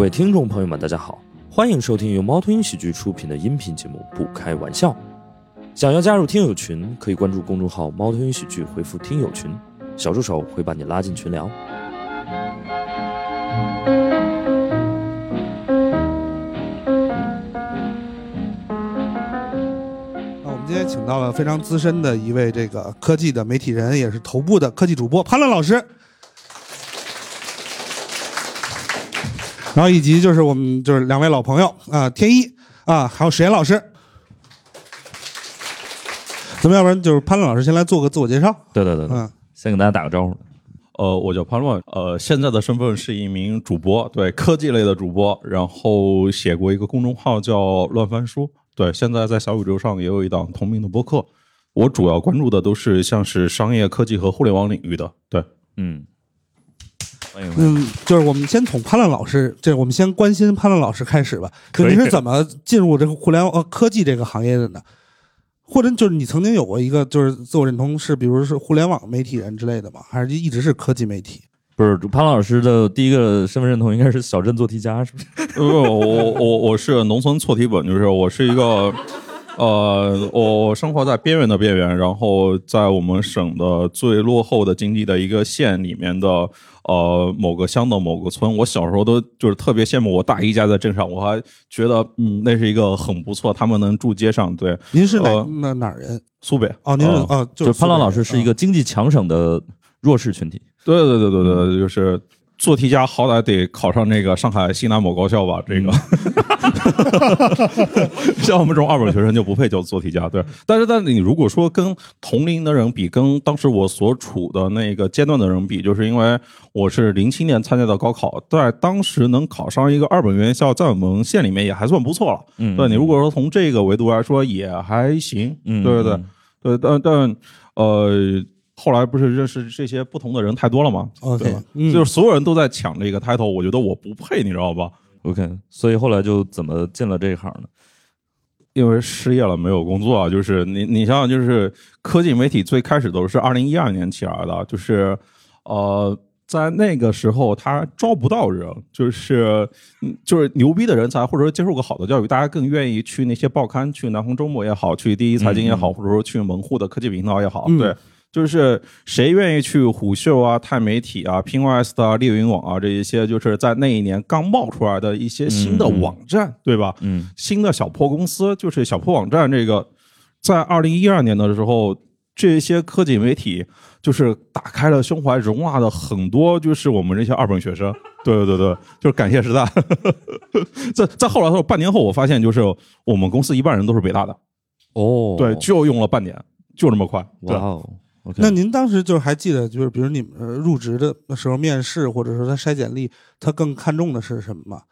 各位听众朋友们，大家好，欢迎收听由猫头鹰喜剧出品的音频节目《不开玩笑》。想要加入听友群，可以关注公众号“猫头鹰喜剧”，回复“听友群”，小助手会把你拉进群聊。啊，我们今天请到了非常资深的一位这个科技的媒体人，也是头部的科技主播潘乐老师。然后以及就是我们就是两位老朋友啊，天一啊，还有史岩老师。咱们要不然就是潘乐老师先来做个自我介绍。对对对对，嗯，先跟大家打个招呼。呃，我叫潘乱，呃，现在的身份是一名主播，对科技类的主播，然后写过一个公众号叫乱翻书，对，现在在小宇宙上也有一档同名的播客。我主要关注的都是像是商业科技和互联网领域的，对，嗯。嗯，就是我们先从潘乐老师，这我们先关心潘乐老师开始吧。就您是怎么进入这个互联网呃科技这个行业的呢？或者就是你曾经有过一个就是自我认同是，比如是互联网媒体人之类的吗？还是一直是科技媒体？不是潘老师的第一个身份认同应该是小镇做题家，是不是？呃，我我我是农村错题本，就是我是一个，呃，我我生活在边缘的边缘，然后在我们省的最落后的经济的一个县里面的呃某个乡的某个村。我小时候都就是特别羡慕我大姨家在镇上，我还觉得嗯那是一个很不错，他们能住街上。对，您是哪、呃哪人？苏北哦，您是呃哦，就是是潘老老师是一个经济强省的弱势群体。对对对对对，就是做题家，好歹得考上那个上海西南某高校吧？这个，像我们这种二本学生就不配叫做题家。对，但是但你如果说跟同龄的人比，跟当时我所处的那个阶段的人比，就是因为我是零七年参加的高考，在当时能考上一个二本院校，在我们县里面也还算不错了。嗯，对你如果说从这个维度来说，也还行。嗯，对对对嗯对，但但呃，后来不是认识这些不同的人太多了嘛？OK，对吧嗯就是所有人都在抢这个 title，我觉得我不配，你知道吧？OK，所以后来就怎么进了这一行呢？因为失业了，没有工作啊。就是你，你想想，就是科技媒体最开始都是二零一二年起来的，就是呃，在那个时候他招不到人，就是嗯就是牛逼的人才，或者说接受过好的教育，大家更愿意去那些报刊，去南方周末也好，去第一财经也好，嗯或者说去门户的科技频道也好，嗯对。就是谁愿意去虎嗅啊、钛媒体啊、Pinterest 啊、猎云网啊这一些，就是在那一年刚冒出来的一些新的网站，对吧？嗯新的小破公司，就是小破网站。这个在二零一二年的时候，这些科技媒体就是打开了胸怀，容纳了很多就是我们这些二本学生。对对对对，就是感谢时代。在在后来的时候，半年后我发现，就是我们公司一半人都是北大的，哦，对，就用了半年，就这么快。哇哦那您当时就是还记得，就是比如你们呃入职的时候面试，或者说他筛简历，他更看重的是什么吗？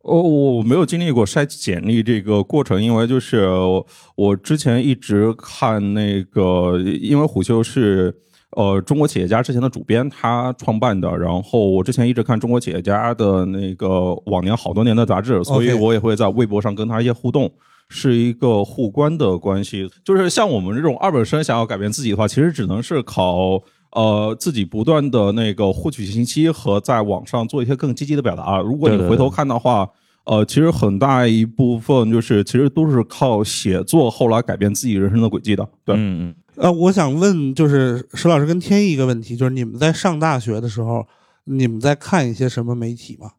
哦，我我没有经历过筛简历这个过程，因为就是我我之前一直看那个，因为虎嗅是呃中国企业家之前的主编他创办的，然后我之前一直看中国企业家的那个往年好多年的杂志，所以我也会在微博上跟他一些互动。是一个互关的关系，就是像我们这种二本生想要改变自己的话，其实只能是靠呃自己不断的那个获取信息和在网上做一些更积极的表达。如果你回头看的话，呃，其实很大一部分就是其实都是靠写作后来改变自己人生的轨迹的。对，嗯嗯，呃，我想问，就是石老师跟天意一个问题，就是你们在上大学的时候，你们在看一些什么媒体吗？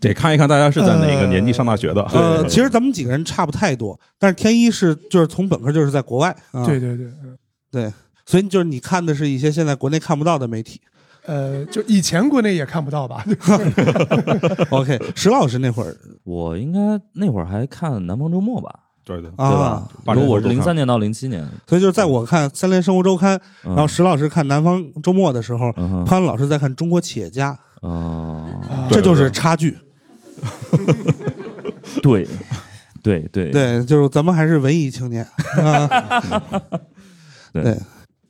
得看一看大家是在哪个年纪上大学的。呃，对其实咱们几个人差不太多，但是天一是就是从本科就是在国外，啊、对对对，嗯对，所以就是你看的是一些现在国内看不到的媒体。呃，就以前国内也看不到吧？OK，石老师那会儿。我应该那会儿还看《南方周末》吧，对对，对吧？啊，？八如我是零三年到零七年，所以就是在我看《三联生活周刊》，然然后石老师看《南方周末》的时候，嗯潘老师在看《中国企业家这就是差距。对对对 对，对对对就是咱们还是文艺青年啊。对对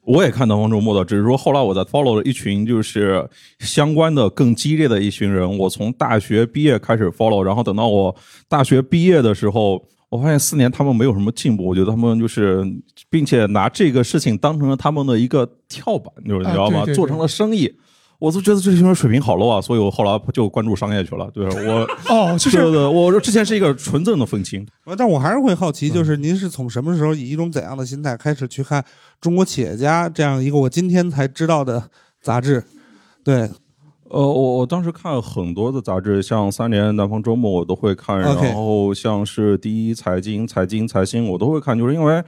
我也看到方周末的，只是说后来我在 follow 了一群就是相关的更激烈的一群人。我从大学毕业开始 follow，然后等到我大学毕业的时候，我发现四年他们没有什么进步。我觉得他们就是，并且拿这个事情当成了他们的一个跳板，就是你知道吗？啊对对对做成了生意。我都觉得这些人水平好 low 啊，所以我后来就关注商业去了。对我，哦，就是对对对，我之前是一个纯正的愤青，但我还是会好奇，就是您是从什么时候以一种怎样的心态开始去看《中国企业家》这样一个我今天才知道的杂志？对，呃，我我当时看很多的杂志，像《三联》《南方周末》我都会看，然后像是《第一财经》《财经》《财新》我都会看，就是因为，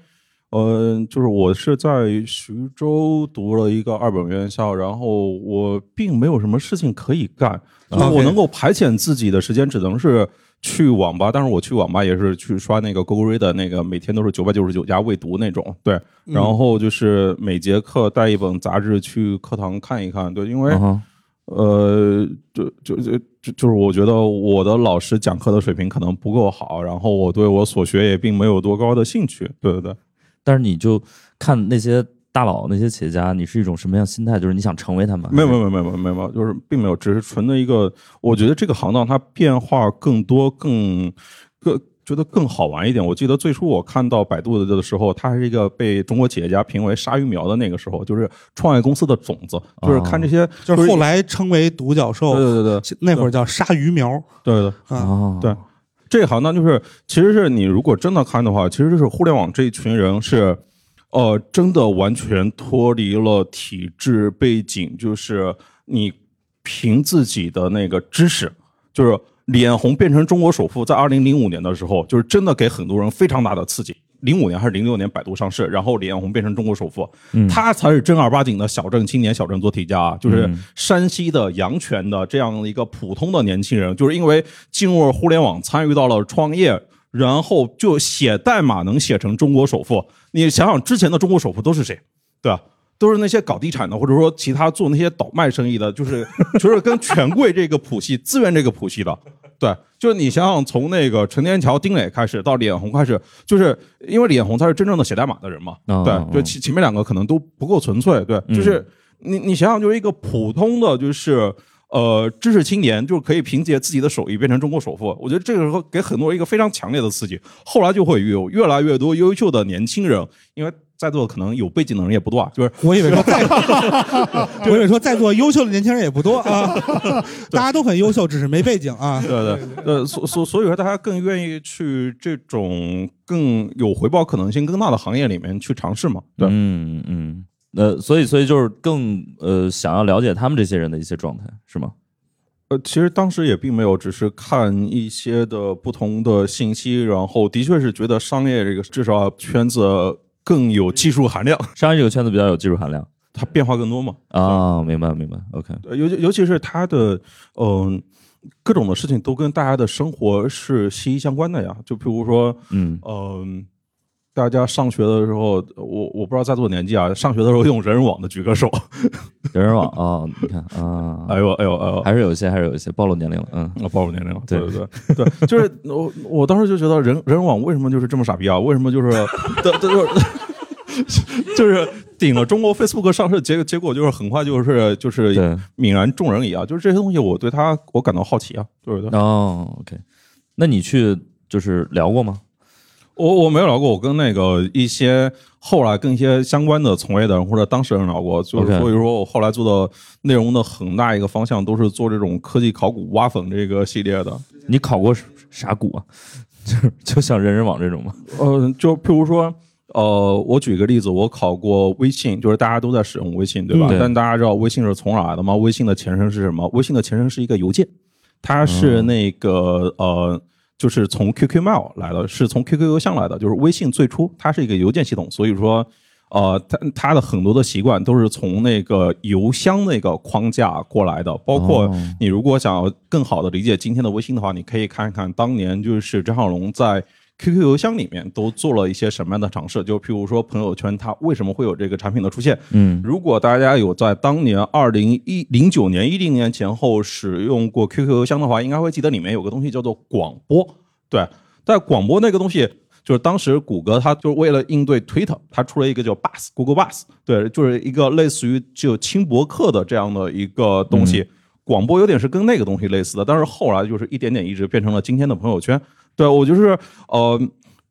呃，就是我是在徐州读了一个二本院校，然后我并没有什么事情可以干，就是我能够排遣自己的时间，只能是。去网吧，但是我去网吧也是去刷那个 Google Reader，那个每天都是九百九十九家未读那种，对。然后就是每节课带一本杂志去课堂看一看，对，因为、呃，就就就就就是我觉得我的老师讲课的水平可能不够好，然后我对我所学也并没有多高的兴趣。对对对，但是你就看那些大佬、那些企业家，你是一种什么样心态？就是你想成为他们？没有没有没有没有没有，就是并没有，只是纯的一个，我觉得这个行当它变化更多，更更觉得更好玩一点。我记得最初我看到百度的的时候，它还是一个被中国企业家评为鲨鱼苗的那个时候，就是创业公司的种子，就是看这些，就是后来称为独角兽，对对对那会儿叫鲨鱼苗对对。啊。哦，对这一行呢，就是其实是你如果真的看的话，其实就是互联网这一群人是，呃，真的完全脱离了体制背景，就是你凭自己的那个知识，就是脸红变成中国首富，在二零零五年的时候，就是真的给很多人非常大的刺激。零五年还是零六年，百度上市，然后李彦宏变成中国首富，他才是正儿八经的小镇青年、小镇做题家啊，就是山西的阳泉的这样一个普通的年轻人，就是因为进入了互联网，参与到了创业，然后就写代码能写成中国首富。你想想之前的中国首富都是谁，对吧？都是那些搞地产的，或者说其他做那些倒卖生意的，就是 就是跟权贵这个谱系、资源这个谱系的，对，就是你想想，从那个陈天桥、丁磊开始，到脸红开始，就是因为脸红他是真正的写代码的人嘛，哦对，就前前面两个可能都不够纯粹，对，就是你你想想，就是一个普通的就是。呃，知识青年就是可以凭借自己的手艺变成中国首富，我觉得这个时候给很多人一个非常强烈的刺激。后来就会有越来越多优秀的年轻人，因为在座可能有背景的人也不多啊，就是我以为说在，我以为说在座优秀的年轻人也不多啊，大家都很优秀，只是没背景啊。对对，呃，所所所以说，大家更愿意去这种更有回报可能性更大的行业里面去尝试嘛？对，嗯嗯，呃，所以所以就是更呃想要了解他们这些人的一些状态，是吗？呃，其实当时也并没有，只是看一些的不同的信息，然后的确是觉得商业这个至少圈子更有技术含量，商业这个圈子比较有技术含量。它变化更多嘛。啊，明白明白，OK，尤其尤其是它的嗯、各种的事情都跟大家的生活是息息相关的呀。就比如说，嗯。嗯、大家上学的时候，我我不知道在座年纪啊，上学的时候用人人网的举个手。人人网啊，你看啊，哎呦哎呦哎呦，还是有一些还是有一些暴露年龄了，嗯啊，暴露年龄了，对对对对对，就是我我当时就觉得人人人网为什么就是这么傻逼啊？为什么就是 的就是 就是顶了中国 Facebook 上市，结结果就是很快就是就是，泯然众人矣啊！就是这些东西，我对它我感到好奇啊，对不对？哦，OK，那你去就是聊过吗？我我没有聊过，我跟那个一些后来跟一些相关的从业的人或者当事人聊过，就是所以说我后来做的内容的很大一个方向都是做这种科技考古挖坟这个系列的。你考过啥古啊？就就像人人网这种吗？呃，就譬如说，呃，我举个例子，我考过微信，就是大家都在使用微信，对吧？但大家知道微信是从哪儿来的吗？微信的前身是什么？微信的前身是一个邮件，它是那个、呃。就是从 QQ Mail 来的，是从 QQ 邮箱来的。就是微信最初它是一个邮件系统，所以说，呃，它它的很多的习惯都是从那个邮箱那个框架过来的。包括哦你如果想要更好的理解今天的微信的话，你可以看一看当年就是张小龙在 QQ 邮箱里面都做了一些什么样的尝试。就譬如说朋友圈，它为什么会有这个产品的出现？嗯如果大家有在当年二零一零九年、一零年前后使用过 QQ 邮箱的话，应该会记得里面有个东西叫做广播。对，在广播那个东西，就是当时谷歌它就是为了应对 Twitter，它出了一个叫 Buzz Google Buzz，对，就是一个类似于就轻博客的这样的一个东西。广播有点是跟那个东西类似的，但是后来就是一点点一直变成了今天的朋友圈。对我就是呃。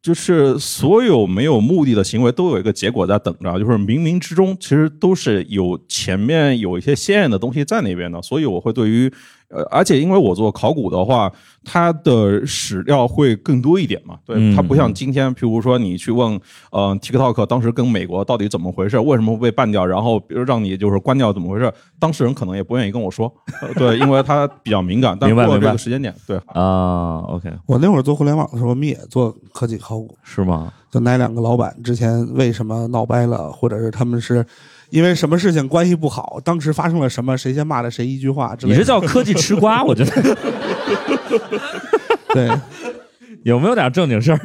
就是所有没有目的的行为都有一个结果在等着，就是冥冥之中其实都是有前面有一些鲜艳的东西在那边的，所以我会对于呃，而且因为我做考古的话，它的史料会更多一点嘛，对，嗯它不像今天，譬如说你去问呃 TikTok 当时跟美国到底怎么回事，为什么会被办掉，然后比如让你就是关掉怎么回事，当事人可能也不愿意跟我说，呃对，因为他比较敏感，但过了这个时间点，对，啊，OK，我那会儿做互联网的时候，我们也做科技考古，是吗？就哪两个老板之前为什么闹掰了，或者是他们是因为什么事情关系不好，当时发生了什么，谁先骂了谁一句话之类的。你这叫科技吃瓜，我觉得 对，有没有点正经事儿？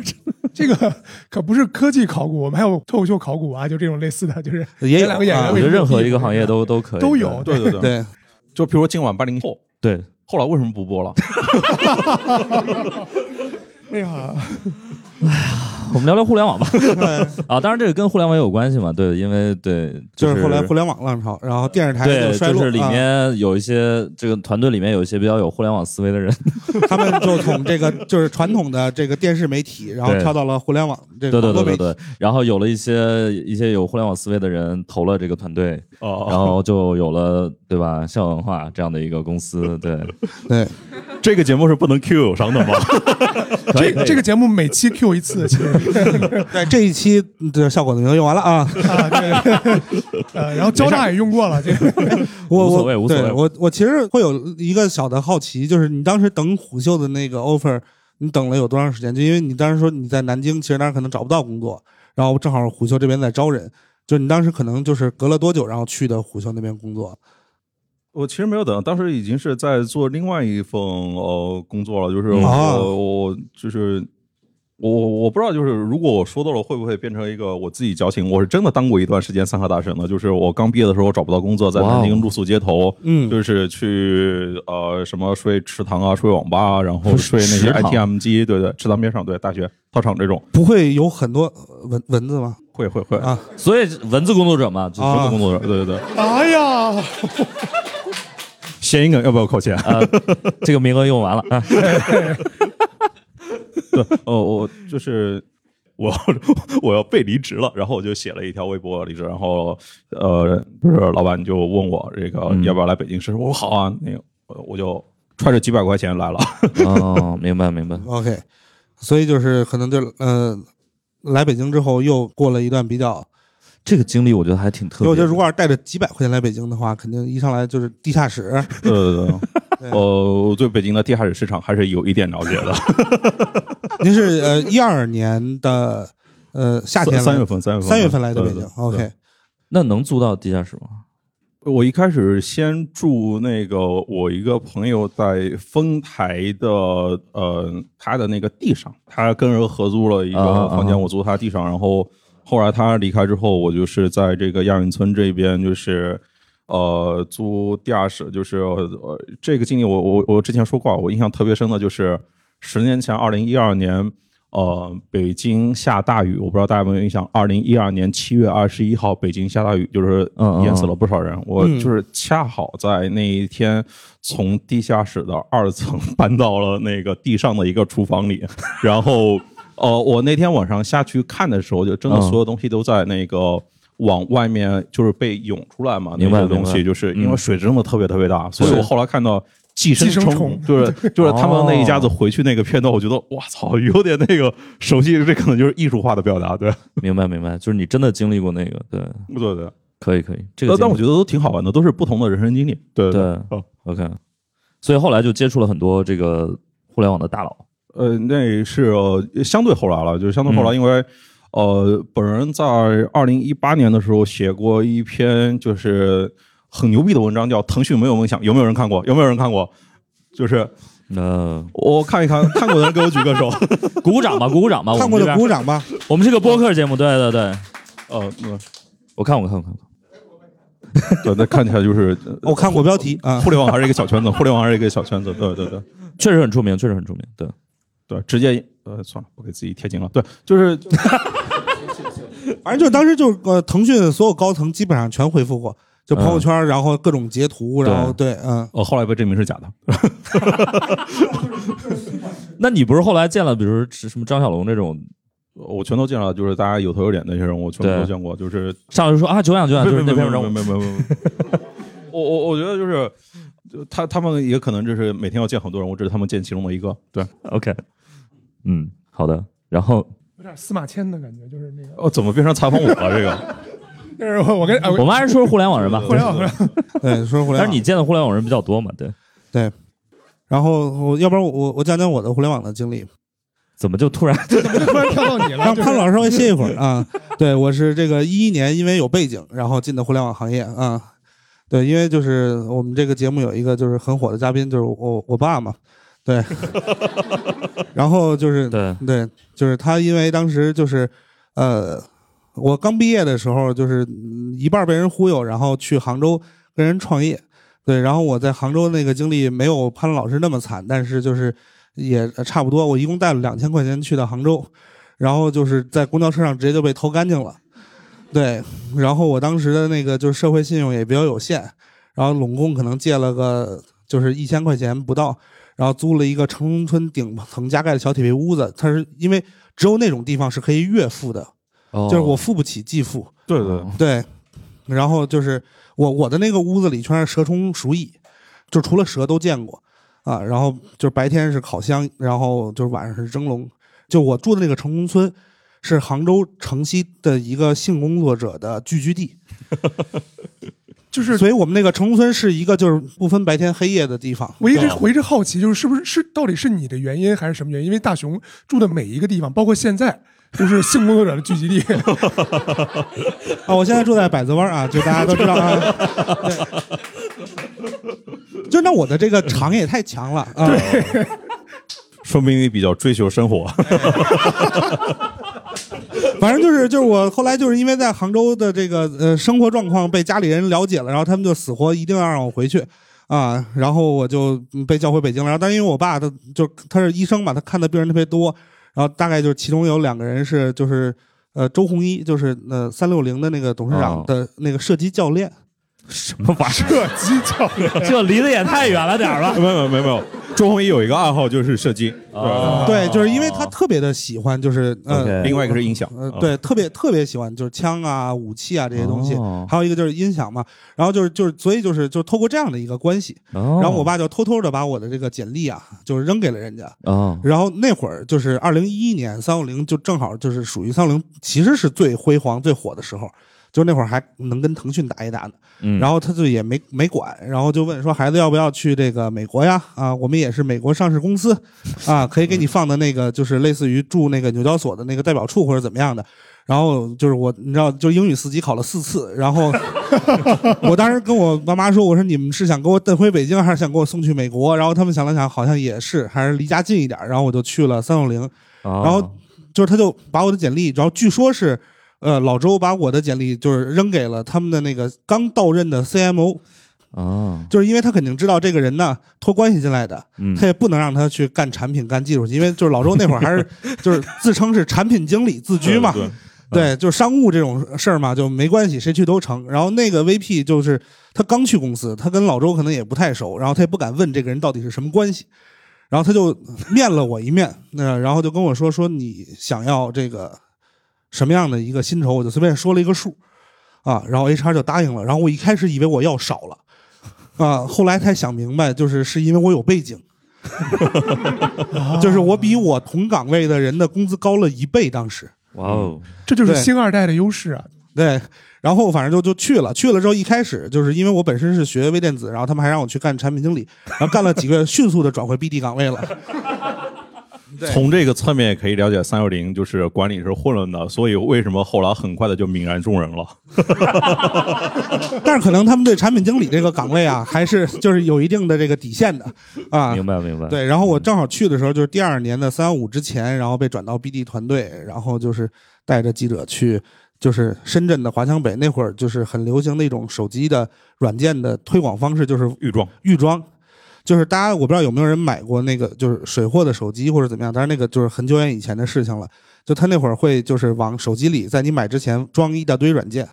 这个可不是科技考古，我们还有脱口秀考古啊，就这种类似的，就是也有两个演员啊我觉得任何一个行业都都可以，都有对对对，对，就比如说今晚八零后，对。后来为什么不播了？哎 呀哎呀，我们聊聊互联网吧。啊，当然这个跟互联网也有关系嘛，对，因为对，就是是后来互联网浪潮，然后电视台对，衰落，就是里啊面有一些这个团队里面有一些比较有互联网思维的人，他们就从这个就是传统的这个电视媒体，然后跳到了互联网这对个对对对，然后有了一些一些有互联网思维的人投了这个团队，哦然后就有了对吧，笑文化这样的一个公司，对，对，这个节目是不能 Q 友商的吗？这这个节目每期 Q 一次，其实 对这一期的效果都已经用完了啊！啊，对，呃，然后交大也用过了，这个 我无所谓无所谓我我其实会有一个小的好奇，就是你当时等虎嗅的那个 offer，你等了有多长时间？就因为你当时说你在南京，其实当时可能找不到工作，然后正好虎嗅这边在招人，就你当时可能就是隔了多久，然后去的虎嗅那边工作？我其实没有等，当时已经是在做另外一份呃工作了，就是我、啊。我就是我我不知道，就是如果我说到了，会不会变成一个我自己矫情？我是真的当过一段时间三河大神的，就是我刚毕业的时候找不到工作，在南京露宿街头，嗯。就是去呃什么睡池塘啊，睡网吧啊，然后 睡那些 ATM 机，对对，池塘边上，对大学操场这种，不会有很多呃蚊蚊子吗？会会会，啊，所以文字工作者嘛，就是什么工作者？对对对，哎呀，谐音梗要不要扣钱？啊，这个名额用完了啊，对，哦，我就是我 我要被离职了，然后我就写了一条微博离职，然后呃，不是老板就问我这个嗯要不要来北京试试，我说好啊，那个呃我就揣着几百块钱来了。哦，明白明白，OK，所以就是可能就呃，来北京之后又过了一段比较，这个经历我觉得还挺特别我觉得如果要是带着几百块钱来北京的话，肯定一上来就是地下室。对对对，对。呃，我对北京的地下室市场还是有一点了解的。您是呃一二年的呃夏天三月份，三月份，三月份来的北京对对对，OK，那能租到地下室吗？我一开始先住那个我一个朋友在丰台的呃他的那个地上，他跟人合租了一个啊啊房间，啊我租他地上，然后后来他离开之后，我就是在这个亚运村这边就是。呃，租地下室就是呃，这个经历我我我之前说过，我印象特别深的就是十年前，二零一二年，呃，北京下大雨，我不知道大家有没有印象。二零一二年七月二十一号，北京下大雨，就是淹死了不少人。我就是恰好在那一天从地下室的二层搬到了那个地上的一个厨房里，然后呃，我那天晚上下去看的时候，就真的嗯所有东西都在那个。往外面就是被涌出来嘛，那些东西就是因为嗯水真的特别特别大，所以我后来看到寄生虫就是就是他们那一家子哦回去那个片段，我觉得哇操，有点那个熟悉，这可能就是艺术化的表达，对明白明白，就是你真的经历过那个，对，对对。可以可以，这个但但我觉得都挺好玩的，都是不同的人生经历。对对哦 OK，所以后来就接触了很多这个互联网的大佬。呃，那是、呃相对后来了，就是相对后来，嗯因为、呃，本人在二零一八年的时候写过一篇就是很牛逼的文章，叫《腾讯没有梦想》，有没有人看过？有没有人看过？就是那我看一看，看过的人给我举个手。鼓 鼓掌吧，鼓鼓掌吧。看过的我们这边鼓掌吧。我们是个播客节目，对对对，呃，那我看我看我看过。对，那看起来就是 我看过标题啊互联网还是一个小圈子，互联网还是一个小圈子。对对对确实很出名，确实很出名。对，对，直接呃算了，不给自己贴金了。对，就是 反正就当时就是呃，腾讯所有高层基本上全回复过，就朋友圈，然后各种截图，然后对，嗯，呃后来被证明是假的。那你不是后来见了，比如什么张小龙这种我全都见了，就是大家有头有脸那些人，我全部都见过。就是上来就说啊，久仰久仰，就是那篇文章没。有没有没有没。我 我我觉得就是，他他们也可能就是每天要见很多人，我只是他们见其中的一个。对，OK，嗯，好的。然后有点司马迁的感觉，就是那个。哦，怎么变成采访我了？这个 就是我我跟啊我们还是说说互联网人吧。互联网互联网 对，说互联网。但是你见的互联网人比较多嘛？对对，然后我要不然我我我讲讲我的互联网的经历，怎么就突然？怎么就突然跳到你了？让潘老师稍微歇一会儿啊。对我是这个一一年因为有背景，然后进的互联网行业啊。对，因为就是我们这个节目有一个就是很火的嘉宾，就是我我爸嘛。对，然后就是对，对，就是他，因为当时就是，呃，我刚毕业的时候，就是嗯一半被人忽悠，然后去杭州跟人创业，对，然后我在杭州那个经历没有潘老师那么惨，但是就是也差不多，我一共带了两千块钱去的杭州，然后就是在公交车上直接就被偷干净了，对，然后我当时的那个就是社会信用也比较有限，然后拢共可能借了个就是一千块钱不到。然后租了一个城中村顶层加盖的小铁皮屋子，它是因为只有那种地方是可以月付的，哦就是我付不起季付，对对，对。然后就是我我的那个屋子里全是蛇虫鼠蚁，就除了蛇都见过啊。然后就是白天是烤箱，然后就是晚上是蒸笼。就我住的那个城中村，是杭州城西的一个性工作者的聚居地，就是所以我们那个城中村是一个就是不分白天黑夜的地方。我一直我一直好奇，就是是不是是到底是你的原因还是什么原因？因为大熊住的每一个地方，包括现在，都是性工作者的聚集地。啊，我现在住在百子湾啊，就大家都知道啊。对就那我的这个场也太强了啊！说明你比较追求生活。反正就是就是我后来就是因为在杭州的这个呃生活状况被家里人了解了，然后他们就死活一定要让我回去啊，然后我就被叫回北京了。然后但因为我爸他就他是医生嘛，他看的病人特别多，然后大概就是其中有两个人是就是呃周鸿祎，就是呃三六零的那个董事长的那个射击教练。什么玩意射击教练，儿？这离得也太远了点儿吧？没有没有没有，周鸿祎有一个爱好就是射击，哦对，就是因为他特别的喜欢，就是呃另外一个是音响。呃，对，特别特别喜欢就是枪啊、武器啊这些东西，哦还有一个就是音响嘛。然后就是就是，所以就是就透过这样的一个关系，然然后我爸就偷偷的把我的这个简历啊，就是扔给了人家。哦然后那会儿就是二零一一年，三六零就正好就是属于三六零其实是最辉煌、最火的时候，就那会儿还能跟腾讯打一打呢。嗯，然后他就也没没管，然后就问说孩子要不要去这个美国呀？啊，我们也是美国上市公司，啊，可以给你放的那个就是类似于住那个纽交所的那个代表处或者怎么样的。然后就是我，你知道，就英语四级考了四次，然后 我当时跟我爸妈说，我说你们是想给我带回北京，还是想给我送去美国？然后他们想了想，好像也是，还是离家近一点，然后我就去了三六零。然然后就是他就把我的简历，然后据说是，呃，老周把我的简历就是扔给了他们的那个刚到任的 CMO，啊，就是因为他肯定知道这个人呢托关系进来的，嗯他也不能让他去干产品、干技术，因为就是老周那会儿还是 就是自称是产品经理自居嘛，对，对，就是商务这种事儿嘛，就没关系，谁去都成。然后那个 VP 就是他刚去公司，他跟老周可能也不太熟，然后他也不敢问这个人到底是什么关系，然后他就面了我一面，那、然后就跟我说说你想要这个什么样的一个薪酬，我就随便说了一个数，啊，然后 HR 就答应了。然后我一开始以为我要少了，啊，后来才想明白，就是是因为我有背景。就是我比我同岗位的人的工资高了一倍，当时，哇哦，这就是对星二代的优势啊！对，然后反正就就去了，去了之后一开始就是因为我本身是学微电子，然后他们还让我去干产品经理，然后干了几个月，迅速的转回 BD 岗位了。对从这个侧面也可以了解三六零就是管理是混乱的，所以为什么后来很快的就泯然众人了。但是可能他们对产品经理这个岗位啊，还是就是有一定的这个底线的啊。明白明白。对，然后我正好去的时候就是第二年的三幺五之前，然后被转到 BD 团队，然后就是带着记者去，就是深圳的华强北那会儿就是很流行的一种手机的软件的推广方式，就是预装预装，就是大家我不知道有没有人买过那个就是水货的手机或者怎么样，但是那个就是很久远以前的事情了。就他那会儿会就是往手机里在你买之前装一大堆软件，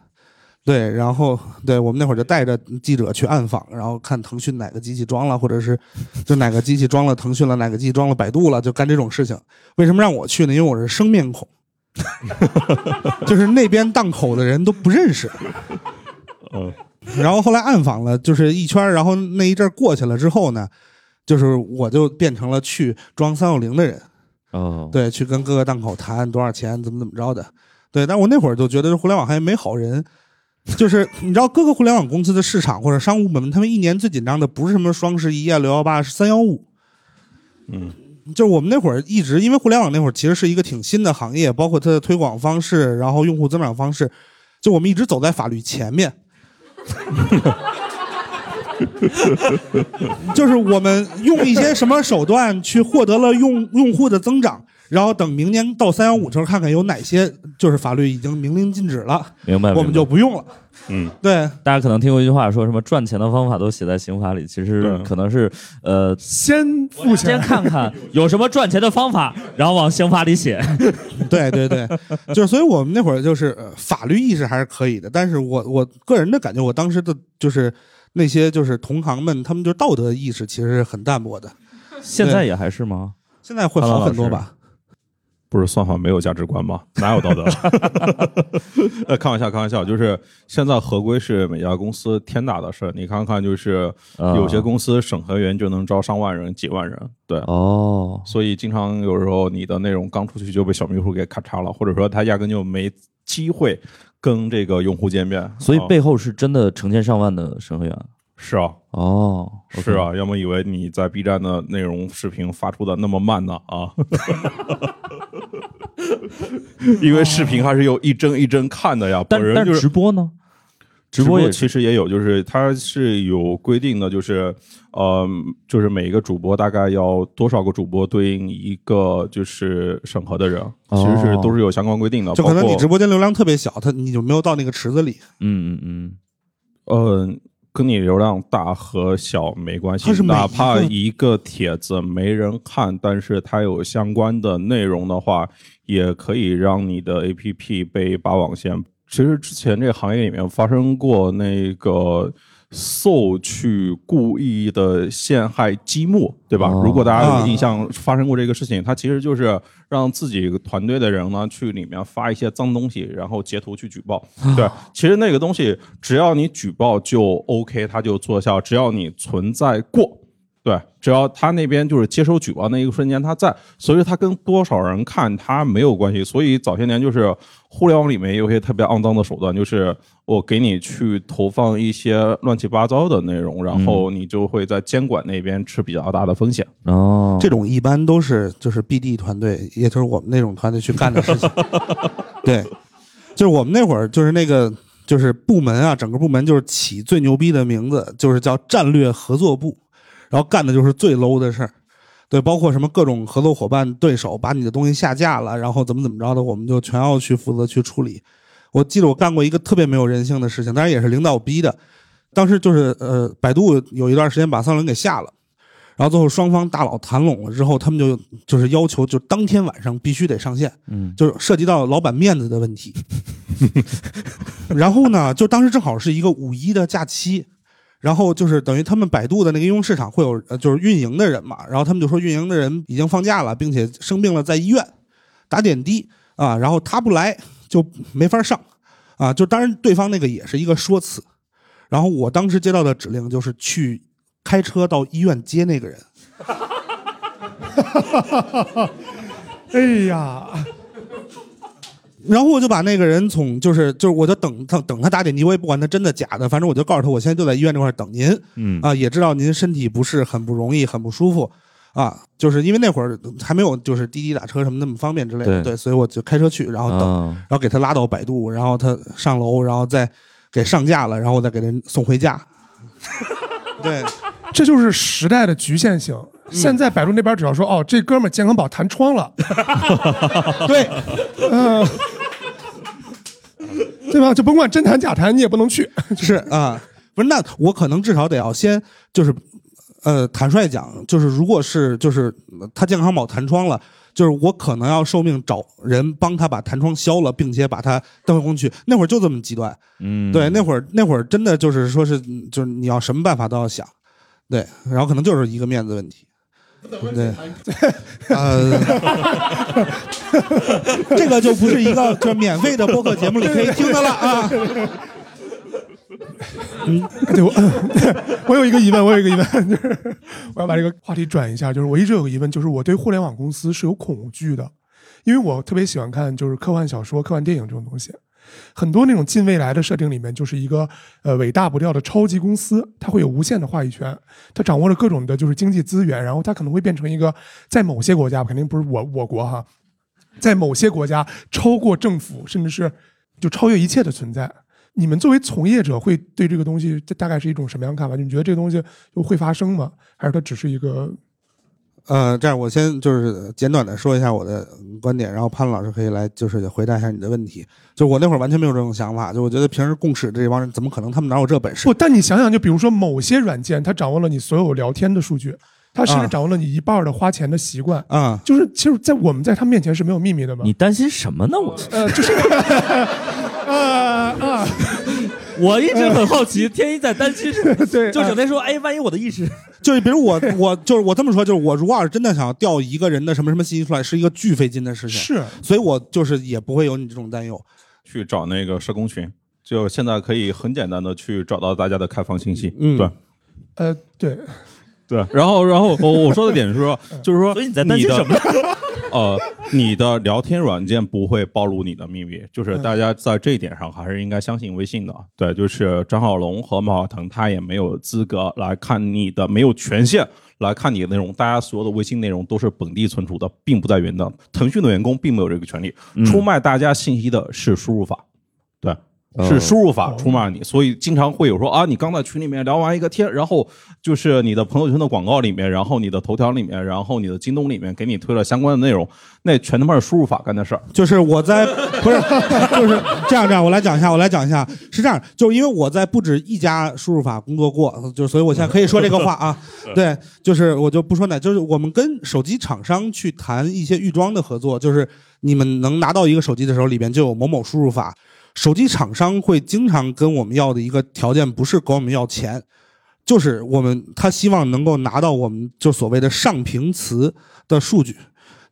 对，然后对我们那会儿就带着记者去暗访，然后看腾讯哪个机器装了，或者是就哪个机器装了腾讯了，哪个机器装了百度了，就干这种事情。为什么让我去呢？因为我是生面孔。就是那边档口的人都不认识。嗯，然后后来暗访了，就是一圈儿，然后那一阵儿过去了之后呢，就是我就变成了去装三六零的人，哦，对，去跟各个档口谈多少钱，怎么怎么着的，对。但我那会儿就觉得互联网行业没好人，就是你知道各个互联网公司的市场或者商务部门，他们一年最紧张的不是什么双十一啊、六幺八，是三幺五。嗯，就是我们那会儿一直，因为互联网那会儿其实是一个挺新的行业，包括它的推广方式，然后用户增长方式，就我们一直走在法律前面。就是我们用一些什么手段去获得了用用户的增长，然后等明年到三幺五时候看看有哪些就是法律已经明令禁止了，明白。我们就不用了。嗯，对，大家可能听过一句话，说什么赚钱的方法都写在刑法里，其实可能是呃，先付先钱，看看有什么赚钱的方法，然后往刑法里写。对对对，就是所以我们那会儿就是、呃法律意识还是可以的，但是我我个人的感觉，我当时的就是那些就是同行们，他们就道德意识其实是很淡薄的，现在也还是吗？现在会好很多吧？不是算法没有价值观吗？哪有道德？呃，开玩笑，开玩笑，就是现在合规是每家公司天大的事儿。你看看，就是啊有些公司审核员就能招上万人、几万人，对。哦，所以经常有时候你的内容刚出去就被小秘书给咔嚓了，或者说他压根就没机会跟这个用户见面。啊所以背后是真的成千上万的审核员。是啊，哦，是啊，要么以为你在 B 站的内容视频发出的那么慢呢啊，因为视频还是有一帧一帧看的呀。但但本人就是直播呢？直直播也其实也有，就是它是有规定的，就是呃，就是每一个主播大概要多少个主播对应一个就是审核的人，其实是哦都是有相关规定的。就可能你直播间流量特别小，他你就没有到那个池子里。嗯嗯嗯，呃，跟你流量大和小没关系哪怕一个帖子没人看，但是它有相关的内容的话，也可以让你的 APP 被拔网线。其实之前这个行业里面发生过那个。搜去故意的陷害积木，对吧？哦如果大家啊有印象，发生过这个事情，他其实就是让自己团队的人呢去里面发一些脏东西，然后截图去举报。对，其实那个东西只要你举报就 OK，他就做效，只要你存在过。对，只要他那边就是接收举报那一个瞬间他在，所以他跟多少人看他没有关系。所以早些年就是互联网里面有些特别肮脏的手段，就是我给你去投放一些乱七八糟的内容，然后你就会在监管那边吃比较大的风险。哦，这种一般都是就是 BD 团队，也就是我们那种团队去干的事情。对，就是我们那会儿就是那个就是部门啊，整个部门就是起最牛逼的名字，就是叫战略合作部，然后干的就是最 low 的事儿。对，包括什么各种合作伙伴、对手把你的东西下架了，然后怎么怎么着的，我们就全要去负责去处理。我记得我干过一个特别没有人性的事情，当然也是领导逼的。当时就是呃，百度有一段时间把三六零给下了，然后最后双方大佬谈拢了之后，他们就就是要求，就当天晚上必须得上线，嗯，就是涉及到老板面子的问题。然后呢，就当时正好是一个五一的假期，然后就是等于他们百度的那个应用市场会有就是运营的人嘛，然后他们就说运营的人已经放假了，并且生病了在医院打点滴啊，然后他不来就没法上啊，就当然对方那个也是一个说辞，然后我当时接到的指令就是去开车到医院接那个人。哎呀，然后我就把那个人从就是就是我就等他等他打点滴，我也不管他真的假的，反正我就告诉他，我现在就在医院这块儿等您，嗯啊，也知道您身体不是很不容易，很不舒服啊，就是因为那会儿还没有就是滴滴打车什么那么方便之类的，对对，所以我就开车去，然后等，啊然后给他拉到百度，然后他上楼，然后再给上架了，然后我再给人送回家。对，这就是时代的局限性。现在百度那边只要说哦，这哥们儿健康宝弹窗了，对，嗯，对吧？就甭管真弹假弹，你也不能去。是啊，不是那我可能至少得要先就是，呃，坦率讲，就是如果是就是呃他健康宝弹窗了，就是我可能要受命找人帮他把弹窗消了，并且把它蹬回工具。那会儿就这么极端，嗯，对，那会儿那会儿真的就是说是嗯就是你要什么办法都要想，对，然后可能就是一个面子问题。对，呃，这个就不是一个就是免费的播客节目里可以听的了啊。对我，我有一个疑问，我有一个疑问，就是我要把这个话题转一下，就是我一直有个疑问，就是我对互联网公司是有恐惧的，因为我特别喜欢看就是科幻小说、科幻电影这种东西，很多那种近未来的设定里面，就是一个呃伟大不掉的超级公司，它会有无限的话语权，它掌握了各种的就是经济资源，然后它可能会变成一个在某些国家，肯定不是我我国哈，在某些国家超过政府，甚至是就超越一切的存在。你们作为从业者，会对这个东西大概是一种什么样的看法？你觉得这个东西会发生吗？还是它只是一个？呃，这样我先就是简短的说一下我的观点，然后潘老师可以来就是回答一下你的问题。就我那会儿完全没有这种想法，就我觉得平时共事这帮人怎么可能他们哪有这本事？不，但你想想，就比如说某些软件，它掌握了你所有聊天的数据，它甚至啊掌握了你一半的花钱的习惯。啊、就是其实，在我们在他面前是没有秘密的嘛。你担心什么呢？我呃，就是 啊啊，我一直很好奇，天一在担心什么？对，就整啊天说，哎，万一我的意识 就是比如我我就是我这么说，就是我如果要是真的想要调一个人的什么什么信息出来，是一个巨费劲的事情，是所以我就是也不会有你这种担忧。去找那个社工群，就现在可以很简单的去找到大家的开放信息。嗯对呃对，对。然后，然后我我说的点是说，就是说，所以你在担心什么？呃，你的聊天软件不会暴露你的秘密，就是大家在这一点上还是应该相信微信的。对，就是张小龙和马化腾，他也没有资格来看你的，没有权限来看你的内容。大家所有的微信内容都是本地存储的，并不在云的。腾讯的员工并没有这个权利，出卖大家信息的是输入法。对，是输入法出卖你，所以经常会有说啊，你刚在群里面聊完一个天，然后就是你的朋友圈的广告里面，然后你的头条里面，然后你的京东里面给你推了相关的内容，那全他妈是输入法干的事儿。就是我在不是，就是这样这样，我来讲一下，我来讲一下，是这样，就是因为我在不止一家输入法工作过，就所以我现在可以说这个话啊。对，就是我就不说哪，就是我们跟手机厂商去谈一些预装的合作，就是你们能拿到一个手机的时候，里边就有某某输入法。手机厂商会经常跟我们要的一个条件，不是管我们要钱，就是我们他希望能够拿到我们就所谓的上屏词的数据，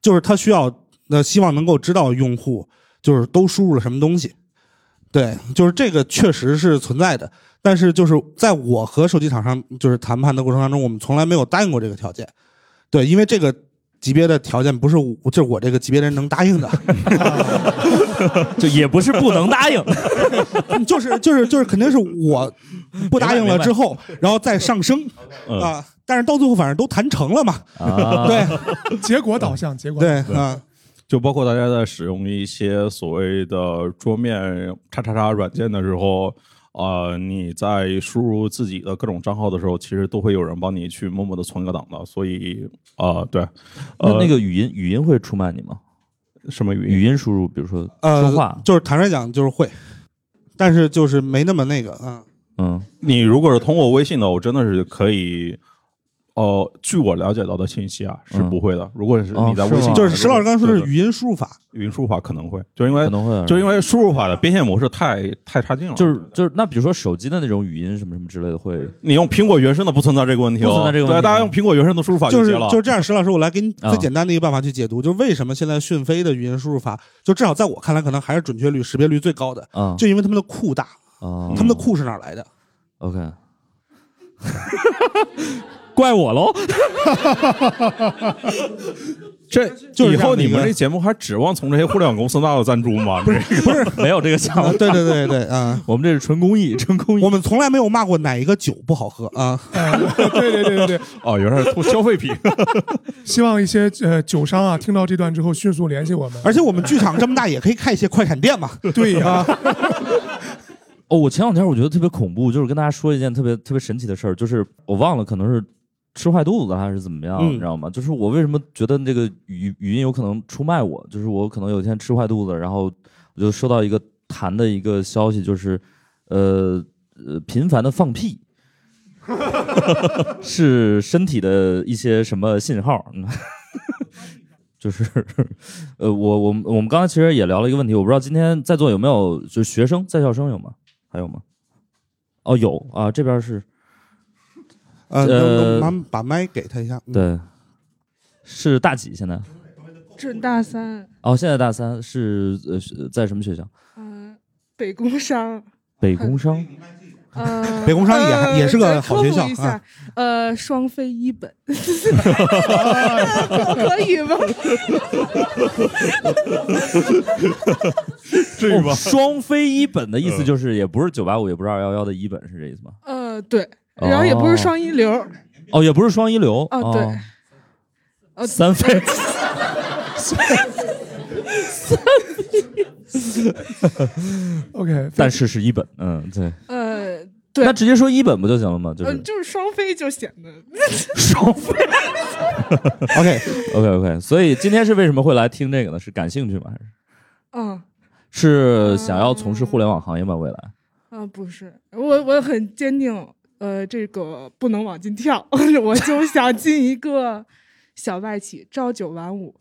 就是他需要那希望能够知道用户就是都输入了什么东西。对，就是这个确实是存在的，但是就是在我和手机厂商就是谈判的过程当中，我们从来没有答应过这个条件。对，因为这个级别的条件不是我就是我这个级别的人能答应的。就也不是不能答应，就是就是就是肯定是我不答应了之后，然后再上升嗯。啊、但是到最后反正都谈成了嘛，啊。对。结果导向，结果对。啊、就包括大家在使用一些所谓的桌面叉叉叉软件的时候，呃，你在输入自己的各种账号的时候，其实都会有人帮你去默默的存个档的。所以，呃，对，呃，那那个语音语音会出卖你吗？什么语音？语音输入，比如说呃说话，就是坦率讲就是会，但是就是没那么那个啊、嗯你如果是通过微信的，我真的是可以。呃，据我了解到的信息啊，是嗯不会的。如果是你在微信上，就是石老师刚刚说的是语音输入法，语音输入法可能会，就因为可能会就因为输入法的变现模式太太差劲了。就是就是那比如说手机的那种语音什么什么之类的会你用苹果原生的不存在这个问题哦，不存在这个问题对，大家用苹果原生的输入法就是。就是这样。石老师，我来给你啊最简单的一个办法去解读，就是为什么现在讯飞的语音输入法，就至少在我看来，可能还是准确率、识别率最高的，啊就因为他们的库大，啊他们的库是哪儿来的？OK，怪我喽。这 就是以后你们这节目还指望从这些互联网公司拿到赞助吗？不是，不是没有这个项啊，目，对对对对啊。我们这是纯公益，纯公益我。们从来没有骂过哪一个酒不好喝啊！哎对对对对对，哦，原来是做消费品。希望一些呃酒商啊听到这段之后迅速联系我们。而且我们剧场这么大，也可以开一些快闪店嘛。对呀，哦，我前两天我觉得特别恐怖，就是跟大家说一件特别特别神奇的事儿，就是我忘了，可能是吃坏肚子还是怎么样，嗯你知道吗？就是我为什么觉得这个语语音有可能出卖我？就是我可能有一天吃坏肚子，然后我就收到一个弹的一个消息，就是呃呃频繁的放屁。是身体的一些什么信号？嗯 就是，呃，我我们我们刚才其实也聊了一个问题，我不知道今天在座有没有就是学生在校生有吗？还有吗？哦，有啊，这边是呃，把麦给他一下。嗯，对，是大几？现在？准大三，哦，现在大三是呃是在什么学校？嗯、北工商，北工商。呃，北工商也呃也是个好学校啊，呃，双非一本，可以吗？这哦双非一本的意思就是，也不是九八五，也不是二幺幺的一本，是这意思吗？呃，对，然后也不是双一流，哦，也不是双一流。哦对哦，三非。OK，但是是一本，嗯，对。呃，对那，直接说一本不就行了吗？就就是双飞就显得 双非。OK OK OK，所以今天是为什么会来听这个呢？是感兴趣吗？还是嗯是想要从事互联网行业吗？未来？啊，不是，我我很坚定，呃，这个不能往进跳，我就想进一个小外企，朝九晚五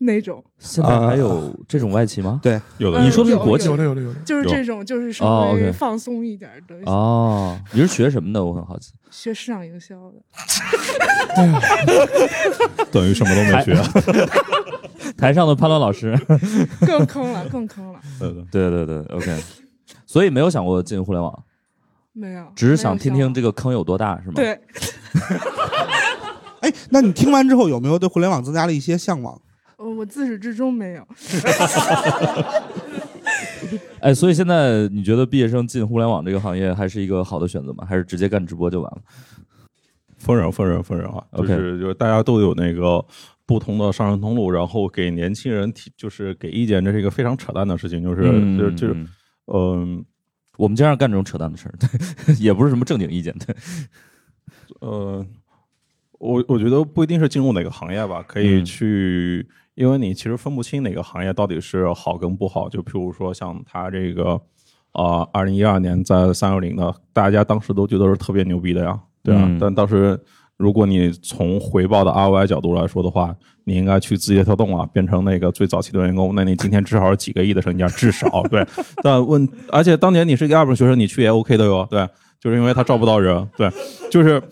那种，现在还有这种外企吗？对，有的呃你说的是国企有的有的有的，就是这种，就是稍哦微放松一点的，哦，你是学什么的？我很好奇。学市场营销的。等于什么都没学。台上的潘乱老师，更坑了，更坑了。对对，对对对，OK。所以没有想过进互联网，没有，只是想听听这个坑有多大，是吗？。有对，哎，那你听完之后有没有对互联网增加了一些向往？呃我自始至终没有。哎，所以现在你觉得毕业生进互联网这个行业还是一个好的选择吗？还是直接干直播就完了？分人分人分人啊，就是就是大家都有那个不同的上升通路，然后给年轻人提就是给意见，这是一个非常扯淡的事情，就是嗯就是就是嗯嗯我们经常干这种扯淡的事儿，对，也不是什么正经意见，对。呃，我我觉得不一定是进入哪个行业吧，可以嗯去，因为你其实分不清哪个行业到底是好跟不好。就譬如说像他这个，呃，二零一二年在三六零的，大家当时都觉得是特别牛逼的呀，对啊。嗯但当时如果你从回报的 ROI 角度来说的话，你应该去字节跳动啊，变成那个最早期的员工，那你今天至少是几个亿的身价，至少对。但问，而且当年你是一个二本学生，你去也 OK 的哟，对。就是因为他招不到人，对，就是，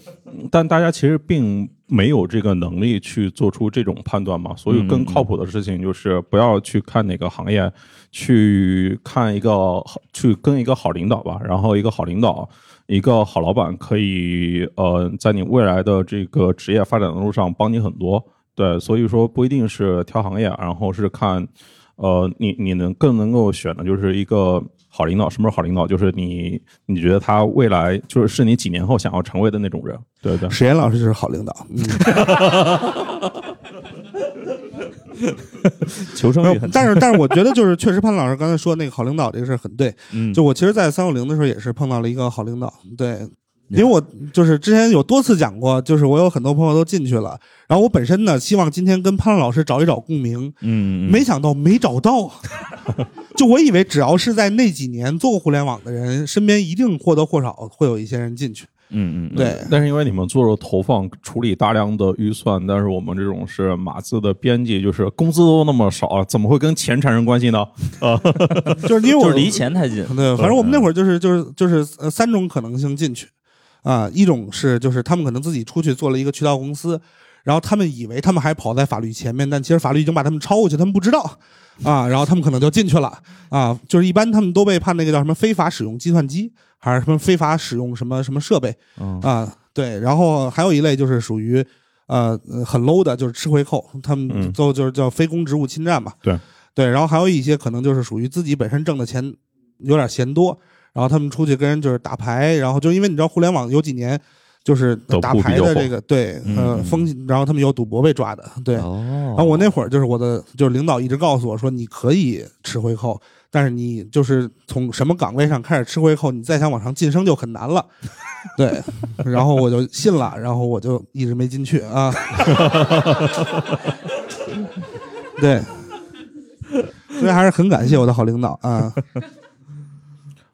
但大家其实并没有这个能力去做出这种判断嘛，所以更靠谱的事情就是不要去看哪个行业，去看一个好，去跟一个好领导吧，然后一个好领导，一个好老板可以呃，在你未来的这个职业发展的路上帮你很多，对，所以说不一定是挑行业，然后是看，呃，你你能更能够选的就是一个。好领导，什么是好领导？就是你，你觉得他未来就是是你几年后想要成为的那种人，对对。史岩老师就是好领导，求生欲很强，但是但是我觉得就是确实潘老师刚才说那个好领导这个事儿很对。嗯，就我其实，在三六零的时候也是碰到了一个好领导，对，因为我就是之前有多次讲过，就是我有很多朋友都进去了，然后我本身呢希望今天跟潘老师找一找共鸣，嗯，嗯没想到没找到。就我以为只要是在那几年做过互联网的人，身边一定或多或少会有一些人进去。嗯嗯，对，但是因为你们做了投放，处理大量的预算，但是我们这种是码字的编辑，就是工资都那么少，怎么会跟钱产生关系呢？啊，就是因为我就离钱太近，对，反正我们那会儿就是就是就是呃三种可能性进去，啊，一种是就是他们可能自己出去做了一个渠道公司，然后他们以为他们还跑在法律前面，但其实法律已经把他们超过去，他们不知道，啊，然后他们可能就进去了，啊，就是一般他们都被判那个叫什么非法使用计算机，还是什么非法使用什么什么设备。嗯。啊，对，然后还有一类就是属于呃呃很 low 的，就是吃回扣，他们嗯都就是叫非公职务侵占嘛，对。对，然后还有一些可能就是属于自己本身挣的钱有点嫌多，然后他们出去跟人就是打牌，然后就因为你知道互联网有几年就是打牌的这个对嗯风，然后他们有赌博被抓的，对，哦，然后我那会儿就是我的就是领导一直告诉我说你可以吃回扣，但是你就是从什么岗位上开始吃回扣，你再想往上晋升就很难了。对，然后我就信了，然后我就一直没进去啊。对，所以还是很感谢我的好领导啊。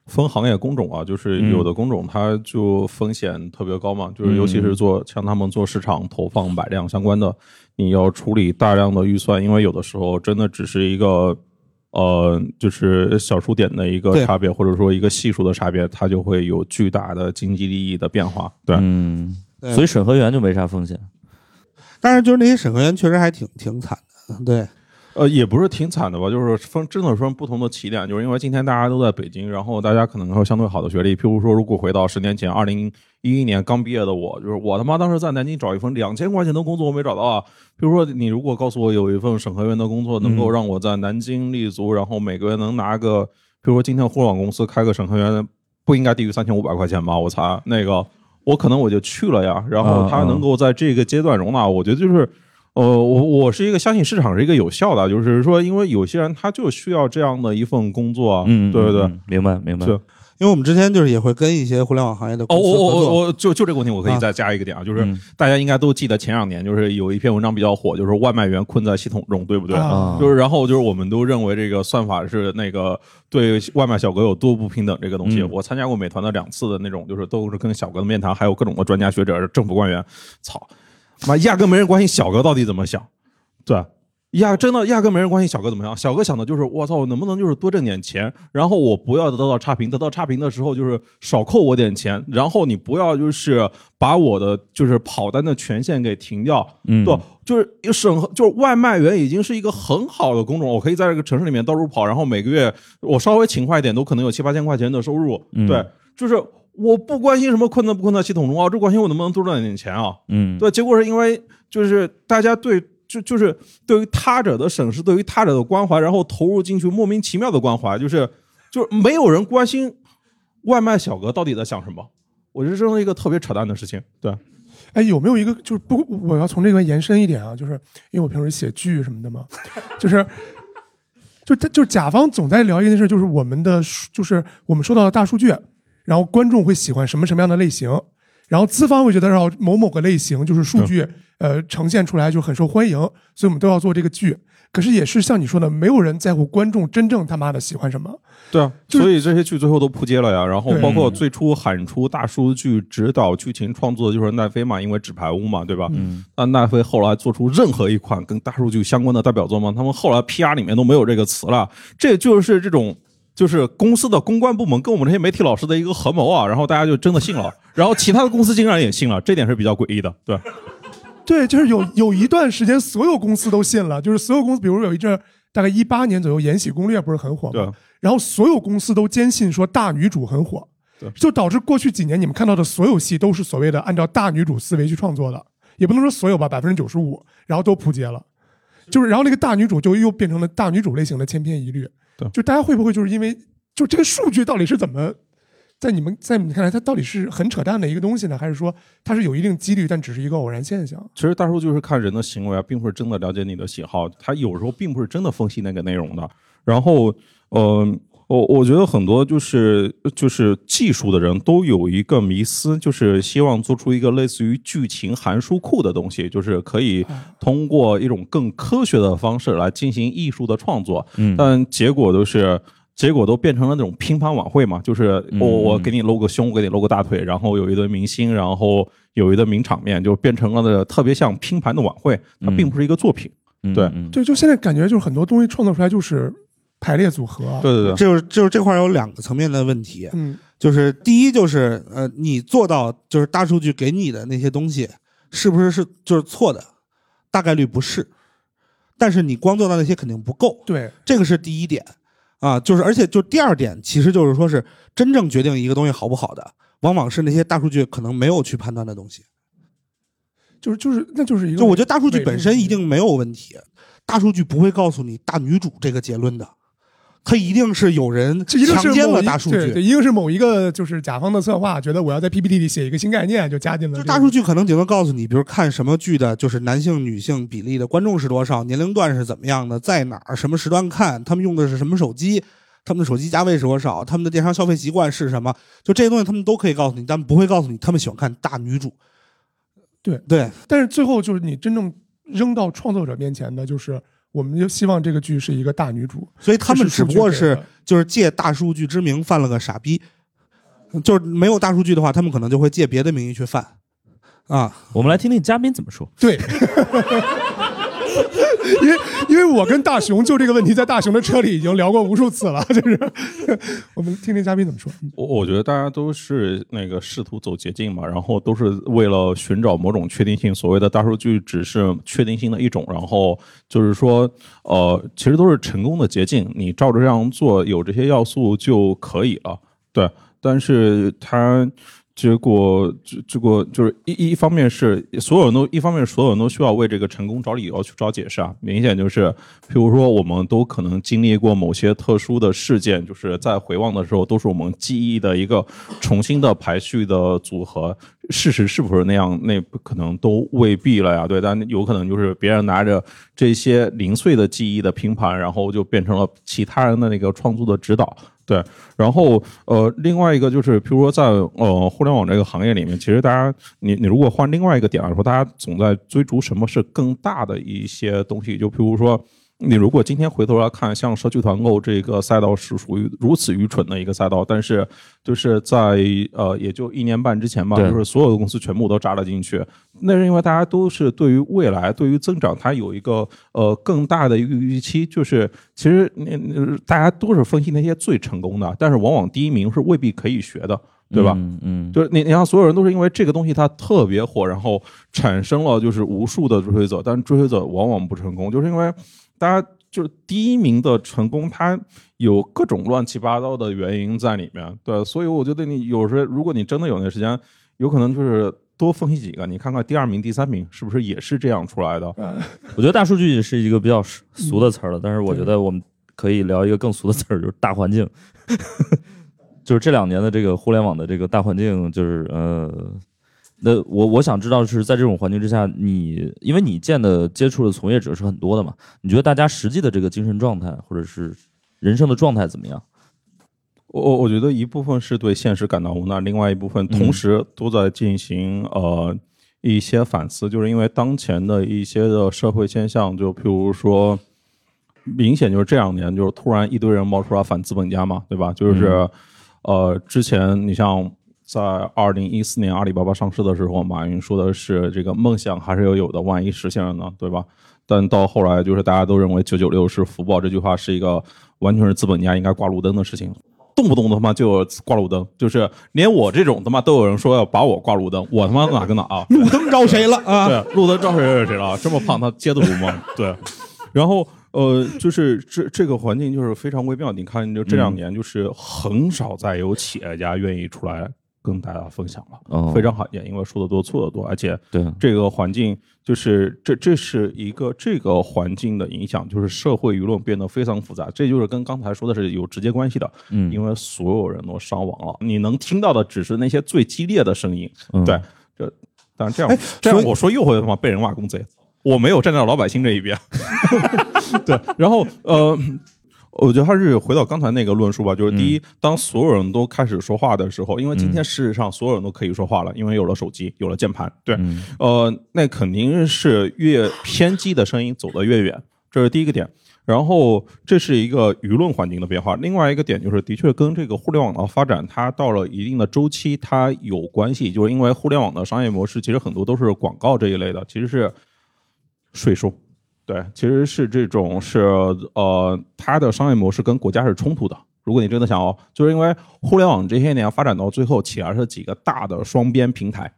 分行业工种啊，就是嗯。有的工种它就风险特别高嘛，就是尤其是做像他们做市场投放买量相关的，你要处理大量的预算，因为有的时候真的只是一个呃，就是小数点的一个差别，或者说一个系数的差别，它就会有巨大的经济利益的变化。对，嗯，对所以审核员就没啥风险。但是就是那些审核员确实还挺挺惨的，对，呃，也不是挺惨的吧，就是分真的分不同的起点，就是因为今天大家都在北京，然后大家可能会有相对好的学历，譬如说，如果回到十年前，二零一一年刚毕业的我，就是我他妈当时在南京找一份两千块钱的工作，我没找到啊。譬如说，你如果告诉我有一份审核员的工作，能够让我在南京立足，然后每个月能拿个，譬如说今天互联网公司开个审核员，不应该低于三千五百块钱吧？我才那个，我可能我就去了呀。然后他能够在这个阶段容纳，我觉得就是。呃，我我是一个相信市场是一个有效的，就是说，因为有些人他就需要这样的一份工作，嗯，对对对，明白明白。是因为我们之前就是也会跟一些互联网行业的哦，公司我我，我我就就这个问题，我可以啊再加一个点啊，就是嗯大家应该都记得前两年就是有一篇文章比较火，就是外卖员困在系统中，对不对？啊就是然后就是我们都认为这个算法是那个对外卖小哥有多不平等这个东西。嗯我参加过美团的两次的那种，就是都是跟小哥的面谈，还有各种的专家学者、政府官员，操，他妈压根没人关心小哥到底怎么想，对。压真的压根没人关心小哥怎么样，小哥想的就是我操，我能不能就是多挣点钱，然后我不要得到差评，得到差评的时候就是少扣我点钱，然后你不要就是把我的就是跑单的权限给停掉，嗯，对，就是审核，就是外卖员已经是一个很好的工种，我可以在这个城市里面到处跑，然后每个月我稍微勤快一点，都可能有七八千块钱的收入。嗯对，就是我不关心什么困难不困难系统中啊，我只关心我能不能多赚点钱啊。嗯，对，结果是因为就是大家对就就是对于他者的审视，对于他者的关怀，然后投入进去莫名其妙的关怀，就是就是没有人关心外卖小哥到底在想什么。我觉得这是一个特别扯淡的事情。对，哎，有没有一个就是不，我要从这个延伸一点啊，就是因为我平时写剧什么的嘛，就是。就他就是甲方总在聊一件事，就是我们的就是我们说到的大数据，然后观众会喜欢什么什么样的类型，然后资方会觉得让某某个类型就是数据呃呈现出来就很受欢迎，所以我们都要做这个剧。可是也是像你说的，没有人在乎观众真正他妈的喜欢什么。对啊，就是所以这些剧最后都扑街了呀。然后包括最初喊出大数据指导剧情创作的就是奈飞嘛，因为纸牌屋嘛，对吧？嗯，那奈飞后来做出任何一款跟大数据相关的代表作吗？他们后来 PR 里面都没有这个词了。这就是这种。就是公司的公关部门跟我们这些媒体老师的一个合谋啊，然后大家就真的信了，然后其他的公司竟然也信了，这点是比较诡异的，对。对，就是有有一段时间，所有公司都信了，就是所有公司，比如有一阵儿大概一八年左右，《延禧攻略》不是很火对吗？然后所有公司都坚信说大女主很火对，就导致过去几年你们看到的所有戏都是所谓的按照大女主思维去创作的，也不能说所有吧，百分之九十五，然后都扑街了。就是然后那个大女主就又变成了大女主类型的千篇一律。对就大家会不会就是因为就这个数据到底是怎么？在你们在你们看来，它到底是很扯淡的一个东西呢，还是说它是有一定几率，但只是一个偶然现象？其实大数据是看人的行为啊，并不是真的了解你的喜好，它有时候并不是真的分析那个内容的。然后，呃，我我觉得很多就是就是技术的人都有一个迷思，就是希望做出一个类似于剧情函数库的东西，就是可以通过一种更科学的方式来进行艺术的创作。嗯但结果都是。结果都变成了那种拼盘晚会嘛，就是嗯我我给你露个胸，我给你露个大腿，然后有一堆明星，然后有一堆名场面，就变成了那特别像拼盘的晚会，它并不是一个作品。对嗯嗯对，就现在感觉就是很多东西创作出来就是排列组合。对对对，就是就是这块有两个层面的问题，嗯，就是第一就是呃，你做到就是大数据给你的那些东西是不是是就是错的，大概率不是，但是你光做到那些肯定不够，对，这个是第一点。啊，就是而且就第二点，其实就是说是真正决定一个东西好不好的，往往是那些大数据可能没有去判断的东西。就是就是那就是一个，就我觉得大数据本身一定没有问题，大数据不会告诉你大女主这个结论的，它一定是有人强奸了大数据。一定是某一个就是甲方的策划，觉得我要在 PPT 里写一个新概念，就加进了这个。就大数据可能顶多告诉你，比如看什么剧的，就是男性、女性比例的观众是多少，年龄段是怎么样的，在哪儿，什么时段看，他们用的是什么手机，他们的手机价位是多少，他们的电商消费习惯是什么，就这些东西他们都可以告诉你，但不会告诉你他们喜欢看大女主。对对，但是最后就是你真正扔到创作者面前的，就是我们就希望这个剧是一个大女主，所以他们只不过是就是借大数据之名犯了个傻逼，就是没有大数据的话，他们可能就会借别的名义去犯，啊，我们来听听嘉宾怎么说。对，因为因为我跟大熊就这个问题在大熊的车里已经聊过无数次了，就是我们听听嘉宾怎么说。我我觉得大家都是那个试图走捷径嘛，然后都是为了寻找某种确定性。所谓的大数据只是确定性的一种，然后就是说，呃，其实都是成功的捷径。你照着这样做，有这些要素就可以了。对，但是它。结果，这这个就是一一方面是所有人都一方面所有人都需要为这个成功找理由去找解释啊。明显就是，譬如说，我们都可能经历过某些特殊的事件，就是在回望的时候，都是我们记忆的一个重新的排序的组合。事实是不是那样？那不可能都未必了呀。对，但有可能就是别人拿着这些零碎的记忆的拼盘，然后就变成了其他人的那个创作的指导。对，然后呃，另外一个就是，比如说在呃互联网这个行业里面，其实大家你你如果换另外一个点来说，大家总在追逐什么是更大的一些东西，就譬如说。你如果今天回头来看，像社区团购这个赛道是属于如此愚蠢的一个赛道，但是就是在呃也就一年半之前吧，就是所有的公司全部都扎了进去。那是因为大家都是对于未来、对于增长，它有一个呃更大的一个预期。就是其实那大家都是分析那些最成功的，但是往往第一名是未必可以学的，对吧？嗯，就是你你看，所有人都是因为这个东西它特别火，然后产生了就是无数的追随者，但追随者往往不成功，就是因为。大家就是第一名的成功，它有各种乱七八糟的原因在里面，对，所以我觉得你有时候如果你真的有那时间，有可能就是多分析几个，你看看第二名、第三名是不是也是这样出来的。我觉得大数据是一个比较俗的词儿了，但是我觉得我们可以聊一个更俗的词儿，就是大环境，就是这两年的这个互联网的这个大环境，就是呃。那我我想知道是在这种环境之下，你因为你见的接触的从业者是很多的嘛？你觉得大家实际的这个精神状态或者是人生的状态怎么样？我我我觉得一部分是对现实感到无奈，另外一部分同时都在进行呃一些反思，就是因为当前的一些的社会现象，就譬如说，明显就是这两年就是突然一堆人冒出来反资本家嘛，对吧？就是呃之前你像。在二零一四年阿里巴巴上市的时候，马云说的是这个梦想还是要有的，万一实现了呢，对吧？但到后来就是大家都认为九九六是福报，这句话是一个完全是资本家应该挂路灯的事情，动不动他妈就挂路灯，就是连我这种他妈都有人说要把我挂路灯，我他妈哪跟哪啊？路灯招谁了啊？对，路灯招谁谁谁了？这么胖他接得住吗？对，然后呃，就是这这个环境就是非常微妙，你看就这两年就是很少再有企业家愿意出来。跟大家分享了，非常罕见，因为说的多错的多，而且对。这个环境，就是这这是一个这个环境的影响，就是社会舆论变得非常复杂，这就是跟刚才说的是有直接关系的，嗯，因为所有人都伤亡了，你能听到的只是那些最激烈的声音，对，这但是这样这样我说又会他妈被人骂公贼，我没有站在老百姓这一边，对，然后呃。我觉得还是回到刚才那个论述吧，就是第一，当所有人都开始说话的时候，因为今天事实上所有人都可以说话了，因为有了手机，有了键盘，对，呃，那肯定是越偏激的声音走得越远，这是第一个点。然后这是一个舆论环境的变化，另外一个点就是，的确跟这个互联网的发展，它到了一定的周期，它有关系，就是因为互联网的商业模式其实很多都是广告这一类的，其实是税收。对，其实是这种是呃，它的商业模式跟国家是冲突的。如果你真的想要，就是因为互联网这些年发展到最后，起来是几个大的双边平台。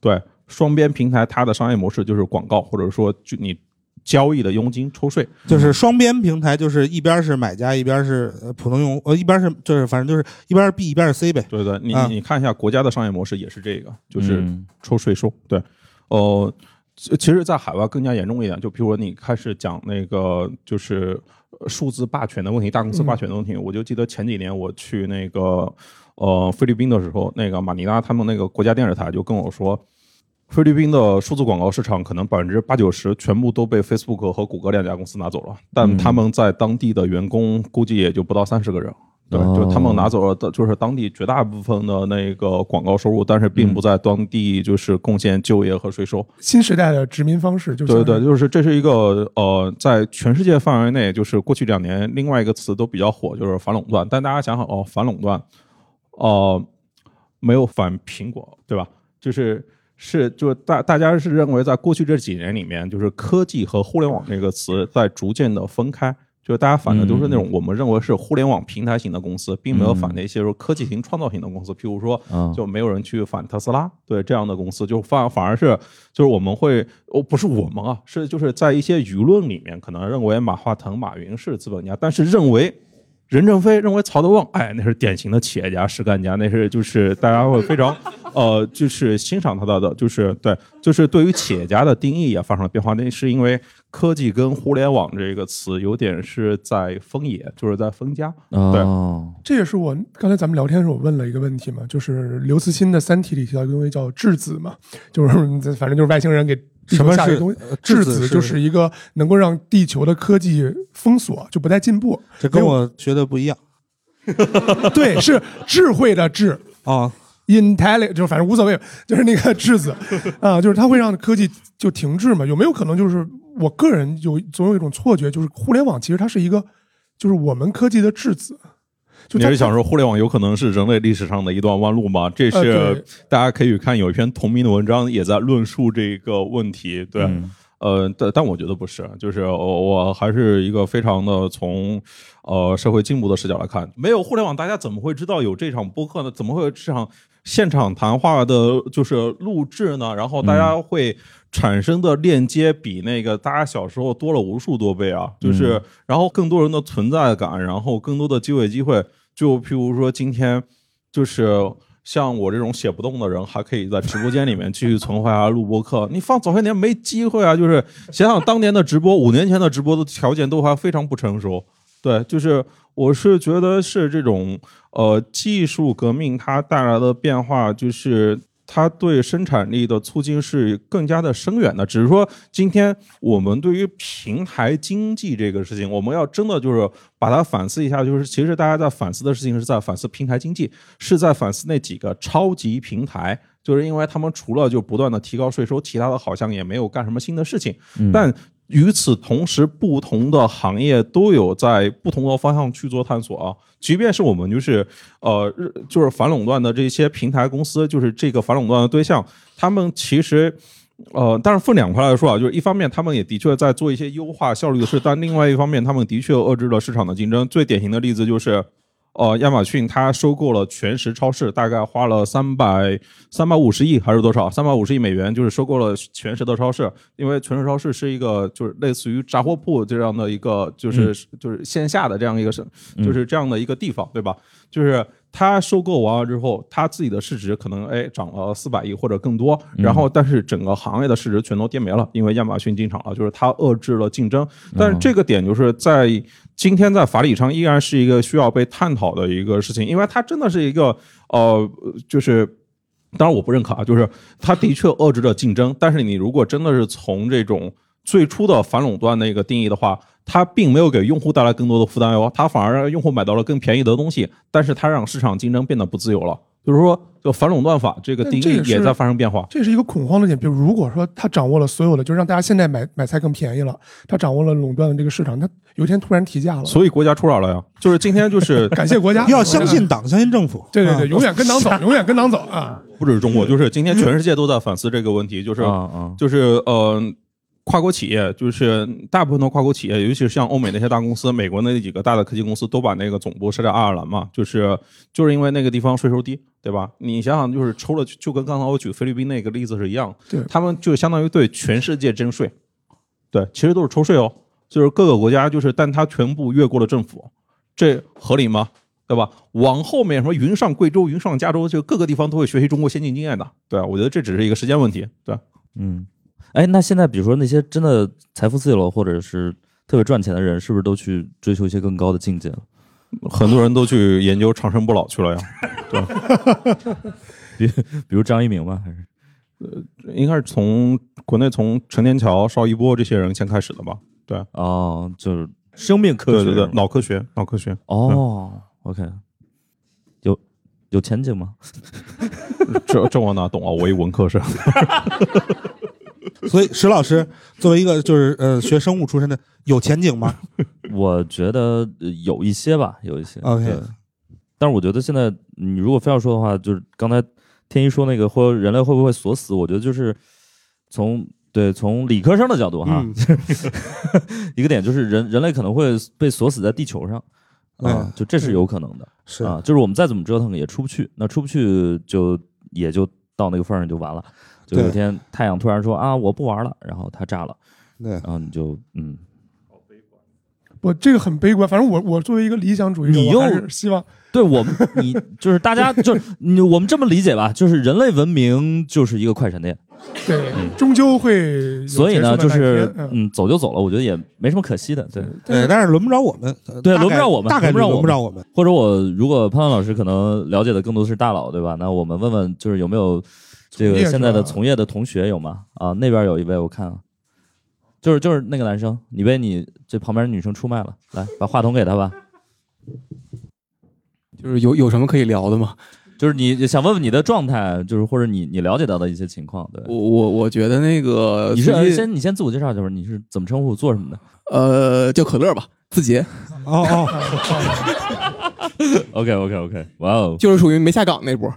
对，双边平台它的商业模式就是广告，或者说就你交易的佣金抽税。就是双边平台，就是一边是买家，一边是普通用，呃，一边是就是反正就是一边是 B，一边是 C 呗。对对，你你看一下国家的商业模式也是这个，就是抽税收。对，呃。其实，在海外更加严重一点，就比如说你开始讲那个就是数字霸权的问题，大公司霸权的问题。我就记得前几年我去那个呃菲律宾的时候，那个马尼拉他们那个国家电视台就跟我说，菲律宾的数字广告市场可能百分之八九十全部都被 Facebook 和谷歌两家公司拿走了，但他们在当地的员工估计也就不到三十个人。对，就他们拿走了的，就是当地绝大部分的那个广告收入，但是并不在当地就是贡献就业和税收。新时代的殖民方式，就是对对，就是这是一个呃，在全世界范围内，就是过去两年另外一个词都比较火，就是反垄断。但大家想想哦，反垄断，哦，没有反苹果，对吧？就是。是就是大大家是认为在过去这几年里面，就是科技和互联网这个词在逐渐的分开。就是大家反的都是那种我们认为是互联网平台型的公司，并没有反那些说科技型创造型的公司。譬如说，就没有人去反特斯拉，对这样的公司，就反反而是就是我们会哦，不是我们啊，是就是在一些舆论里面可能认为马化腾、马云是资本家，但是认为。任正非认为曹德旺，哎，那是典型的企业家、实干家，那是就是大家会非常，呃，就是欣赏他的的，就是对，就是对于企业家的定义也发生了变化。那是因为科技跟互联网这个词有点是在分野，就是在分家。对，这也是我刚才咱们聊天的时候我问了一个问题嘛，就是刘慈欣的《三体》里提到一个东西叫质子嘛，就是 反正就是外星人给。什么是质子？就是一个能够让地球的科技封锁，就不再进步。这跟我学的不一样。对，是智慧的智啊，intelligent，就反正无所谓，就是那个质子啊，就是它会让科技就停滞嘛？有没有可能就是我个人有总有一种错觉，就是互联网其实它是一个，就是我们科技的质子。你是想说互联网有可能是人类历史上的一段弯路吗？这是大家可以看有一篇同名的文章，也在论述这个问题。对，呃，但但我觉得不是，就是我我还是一个非常的从呃社会进步的视角来看，没有互联网，大家怎么会知道有这场播客呢？怎么会有这场现场谈话的，就是录制呢？然后大家会产生的链接比那个大家小时候多了无数多倍啊！就是然后更多人的存在感，然后更多的机会机会。就譬如说，今天就是像我这种写不动的人，还可以在直播间里面继续存活啊录播课。你放早些年没机会啊！就是想想当年的直播，五年前的直播的条件都还非常不成熟。对，就是我是觉得是这种呃技术革命它带来的变化，就是。它对生产力的促进是更加的深远的，只是说今天我们对于平台经济这个事情，我们要真的就是把它反思一下，就是其实大家在反思的事情是在反思平台经济，是在反思那几个超级平台，就是因为他们除了就不断的提高税收，其他的好像也没有干什么新的事情，但。与此同时，不同的行业都有在不同的方向去做探索啊。即便是我们就是呃日，就是反垄断的这些平台公司，就是这个反垄断的对象，他们其实呃，但是分两块来说啊，就是一方面他们也的确在做一些优化效率的事，但另外一方面他们的确遏制了市场的竞争。最典型的例子就是。呃，亚马逊它收购了全食超市，大概花了三百三百五十亿还是多少？三百五十亿美元，就是收购了全食的超市。因为全食超市是一个就是类似于杂货铺这样的一个，就是就是线下的这样一个是，就是这样的一个地方，对吧？就是它收购完了之后，它自己的市值可能哎涨了四百亿或者更多，然后但是整个行业的市值全都跌没了，因为亚马逊进场了，就是它遏制了竞争。但是这个点就是在。今天在法理上依然是一个需要被探讨的一个事情，因为它真的是一个呃，就是当然我不认可啊，就是它的确遏制了竞争，但是你如果真的是从这种最初的反垄断那个定义的话，它并没有给用户带来更多的负担哟，它反而让用户买到了更便宜的东西，但是它让市场竞争变得不自由了。就是说，就反垄断法这个定义也在发生变化，这是一个恐慌的点。比如，如果说他掌握了所有的，就让大家现在买买菜更便宜了，他掌握了垄断的这个市场，他有一天突然提价了，所以国家出手了呀。就是今天，就是感谢国家，要相信党，相信政府。对对对，永远跟党走，永远跟党走啊！不只是中国，就是今天全世界都在反思这个问题，就是就是呃。跨国企业就是大部分的跨国企业，尤其是像欧美那些大公司，美国那几个大的科技公司都把那个总部设在爱尔兰嘛，就是就是因为那个地方税收低，对吧？你想想，就是抽了，就跟刚才我举菲律宾那个例子是一样，对，他们就相当于对全世界征税，对，其实都是抽税哦，就是各个国家就是，但它全部越过了政府，这合理吗？对吧？往后面什么云上贵州、云上加州，就各个地方都会学习中国先进经验的，对我觉得这只是一个时间问题，对，嗯。哎，那现在比如说那些真的财富自由了，或者是特别赚钱的人，是不是都去追求一些更高的境界了？很多人都去研究长生不老去了呀。对，比比如张一鸣吧？还是呃，应该是从国内从陈天桥、邵一波这些人先开始的吧？对，哦，就是生命科学，对对对，脑科学，脑科学。哦，OK，有有前景吗？这这我哪懂啊？我一文科生。所以石老师作为一个就是呃学生物出身的，有前景吗？我觉得有一些吧，有一些。OK，但是我觉得现在你如果非要说的话，就是刚才天一说那个或人类会不会锁死，我觉得就是从对从理科生的角度哈，嗯 一个点就是人人类可能会被锁死在地球上啊，嗯就这是有可能的是啊，就是我们再怎么折腾也出不去，那出不去就也就到那个份儿上就完了。就有一天太阳突然说啊我不玩了，然后它炸了，对。然后你就嗯。好悲观我这个很悲观，反正我我作为一个理想主义者，你又希望对我们，你就是大家，就是你，我们这么理解吧，就是人类文明就是一个快闪电，对，终究会所以呢，就是嗯嗯，走就走了，我觉得也没什么可惜的，对。对，但是轮不着我们，呃对轮不着我们大概轮不着我们。轮不着我们。或者我如果潘潘老师可能了解的更多是大佬，对吧？那我们问问，就是有没有这个现在的从业的同学有吗？啊，那边有一位，我看，就是就是那个男生，你被你这旁边女生出卖了，来把话筒给他吧。就是有有什么可以聊的吗？就是你想问问你的状态，就是或者你你了解到的一些情况，对。我我我觉得那个你是你先你先自我介绍一下吧，你是怎么称呼，做什么的呃叫可乐吧，字节哦哦？OK OK OK，哇哦就是属于没下岗那波。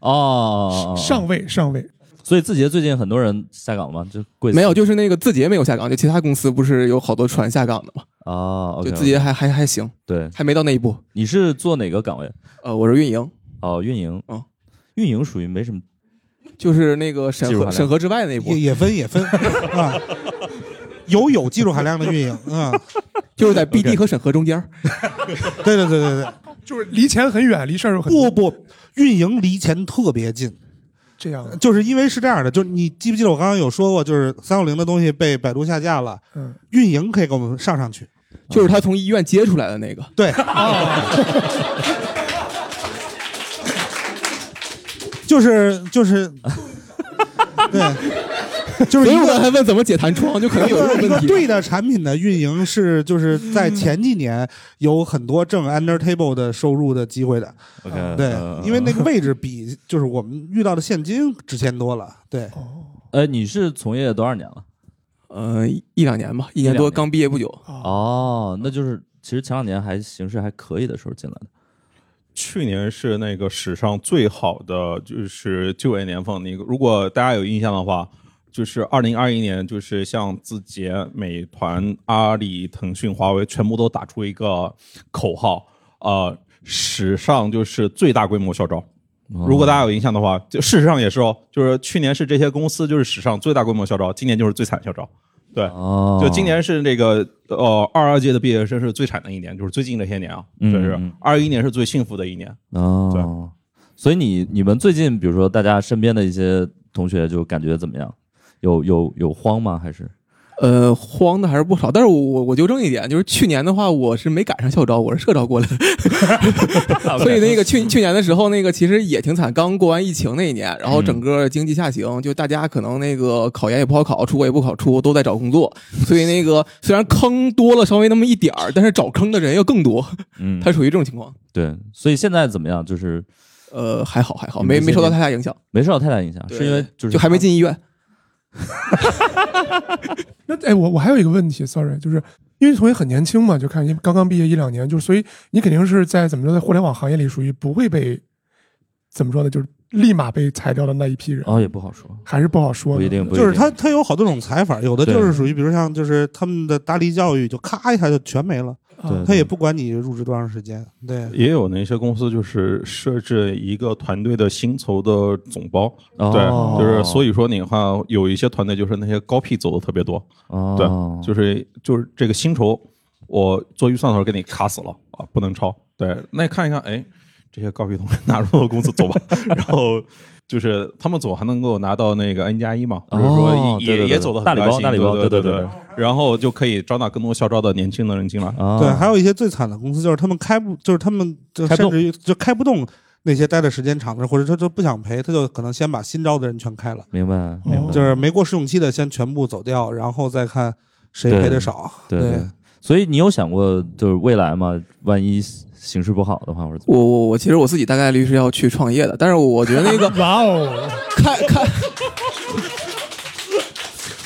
哦哦，哦。上位上位，所以字节最近很多人下岗吗？就贵没有，就是那个字节没有下岗，就其他公司不是有好多船下岗的吗？啊，OK，就字节还还还行，对，还没到那一步。你是做哪个岗位？呃，我是运营，哦，运营。哦，运营属于没什么就是那个审核审核之外的那一步。也，也分也分啊，有有技术含量的运营啊，就是在 BD 和审核中间。对对对对对，就是离钱很远，离事儿又很不不，运营离钱特别近，这样。就是因为是这样的，就是你记不记得我刚刚有说过，就是三六零的东西被百度下架了，嗯，运营可以给我们上上去，就是他从医院接出来的那个，对，就是就是，对，就是所以我刚一个还问怎么解弹窗，就可能有这一个问题。对的产品的运营是就是在前几年有很多挣 under table 的收入的机会的，OK，对嗯，因为那个位置比就是我们遇到的现金值钱多了，对，呃，你是从业多少年了？呃，一两年吧，一年多，刚毕业不久。哦，那就是其实前两年还形势还可以的时候进来的。去年是那个史上最好的就是就业年份。那个如果大家有印象的话，就是二零二一年，就是像字节、美团、阿里、腾讯、华为全部都打出一个口号，呃，史上就是最大规模校招。哦如果大家有印象的话，就事实上也是哦，就是去年是这些公司就是史上最大规模校招，今年就是最惨校招。对，哦，就今年是这个呃二二届的毕业生是最惨的一年，就是最近这些年啊，嗯就是嗯二一年是最幸福的一年。哦，所以你你们最近比如说大家身边的一些同学就感觉怎么样？有有有慌吗？还是呃，慌的还是不少，但是我我我纠正一点，就是去年的话，我是没赶上校招，我是社招过来的，所以那个去去年的时候，那个其实也挺惨，刚过完疫情那一年，然后整个经济下行，就大家可能那个考研也不好考，出国也不好出，都在找工作，所以那个虽然坑多了稍微那么一点儿，但是找坑的人要更多，嗯，它属于这种情况。对，所以现在怎么样？就是呃，还好还好，没没受到太大影响，没受到太大影响，是因为就是就还没进医院。那哎，我我还有一个问题，sorry，就是因为同学很年轻嘛，就看刚刚毕业一两年，就是所以你肯定是在怎么说，在互联网行业里属于不会被怎么说呢，就是立马被裁掉的那一批人，哦也不好说，还是不好说。不一定，不一定就是他他有好多种裁法，有的就是属于比如像就是他们的大力教育就咔一下就全没了，啊对他也不管你入职多长时间，对，也有那些公司就是设置一个团队的薪酬的总包，哦对，就是所以说你看有一些团队就是那些高 P 走的特别多，对哦，，就是就是这个薪酬我做预算的时候给你卡死了啊，不能超。对，那你看一看，哎，这些高 P 同学 纳入了公司走吧，然后就是他们走还能够拿到那个 N 加一嘛，或者说也也走的大礼包大礼包对对对然后就可以招纳更多校招的年轻的人进来。啊，对，还有一些最惨的公司就是他们开不，就是他们甚至于就开不动那些待的时间长的，或者他就不想赔，他就可能先把新招的人全开了，明白明白，就是没过试用期的先全部走掉，然后再看谁赔的少。对对。所以你有想过就是未来嘛？万一形势不好的话，或者我我我其实我自己大概率是要去创业的，但是我觉得那个 哇哦，看看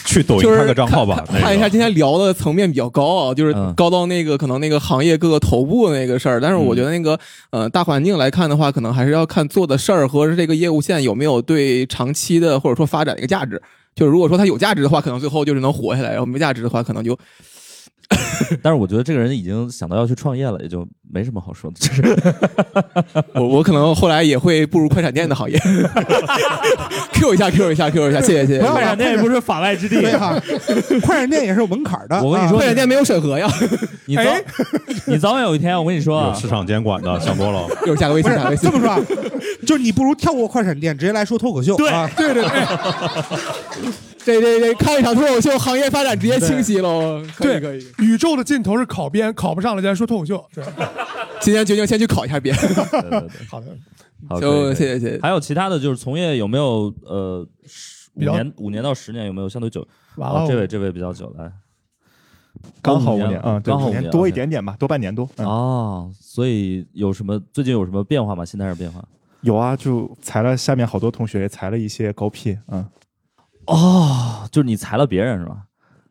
去抖音就是开个账号吧。那个看一下今天聊的层面比较高啊，就是嗯高到那个可能那个行业各个头部那个事儿，但是我觉得那个呃大环境来看的话，可能还是要看做的事儿和这个业务线有没有对长期的或者说发展的一个价值。就是如果说它有价值的话，可能最后就是能活下来；然后没价值的话，可能就 但是我觉得这个人已经想到要去创业了，也就没什么好说的。就是 我我可能后来也会步入快闪店的行业。Q 一下，Q 一下，Q 一下，谢谢谢谢快闪店也不是法外之地。对哈，快闪店也是有门槛的。我跟你说啊快闪店没有审核呀，你早你早晚有一天，我跟你说市场监管的，想多了。一会儿加个微信，加个微信这。么说啊，就是你不如跳过快闪店，直接来说脱口秀。对啊，对对对，这这这看一场脱口秀，行业发展直接清晰了。可以对可以，宇宙的尽头是考编，考不上了，咱说脱口秀。对，今天决定先去考一下编。对对对 好的，好，谢谢谢谢。还有其他的就是从业有没有呃十五年五年到十年有没有相对久？完了，这位，这位比较久来。刚好五年五年啊，刚好五年多一点点吧，多半年多。嗯，哦，所以有什么最近有什么变化吗？心态上变化？有啊，就裁了下面好多同学，裁了一些高 P。嗯，哦，就是你裁了别人是吧？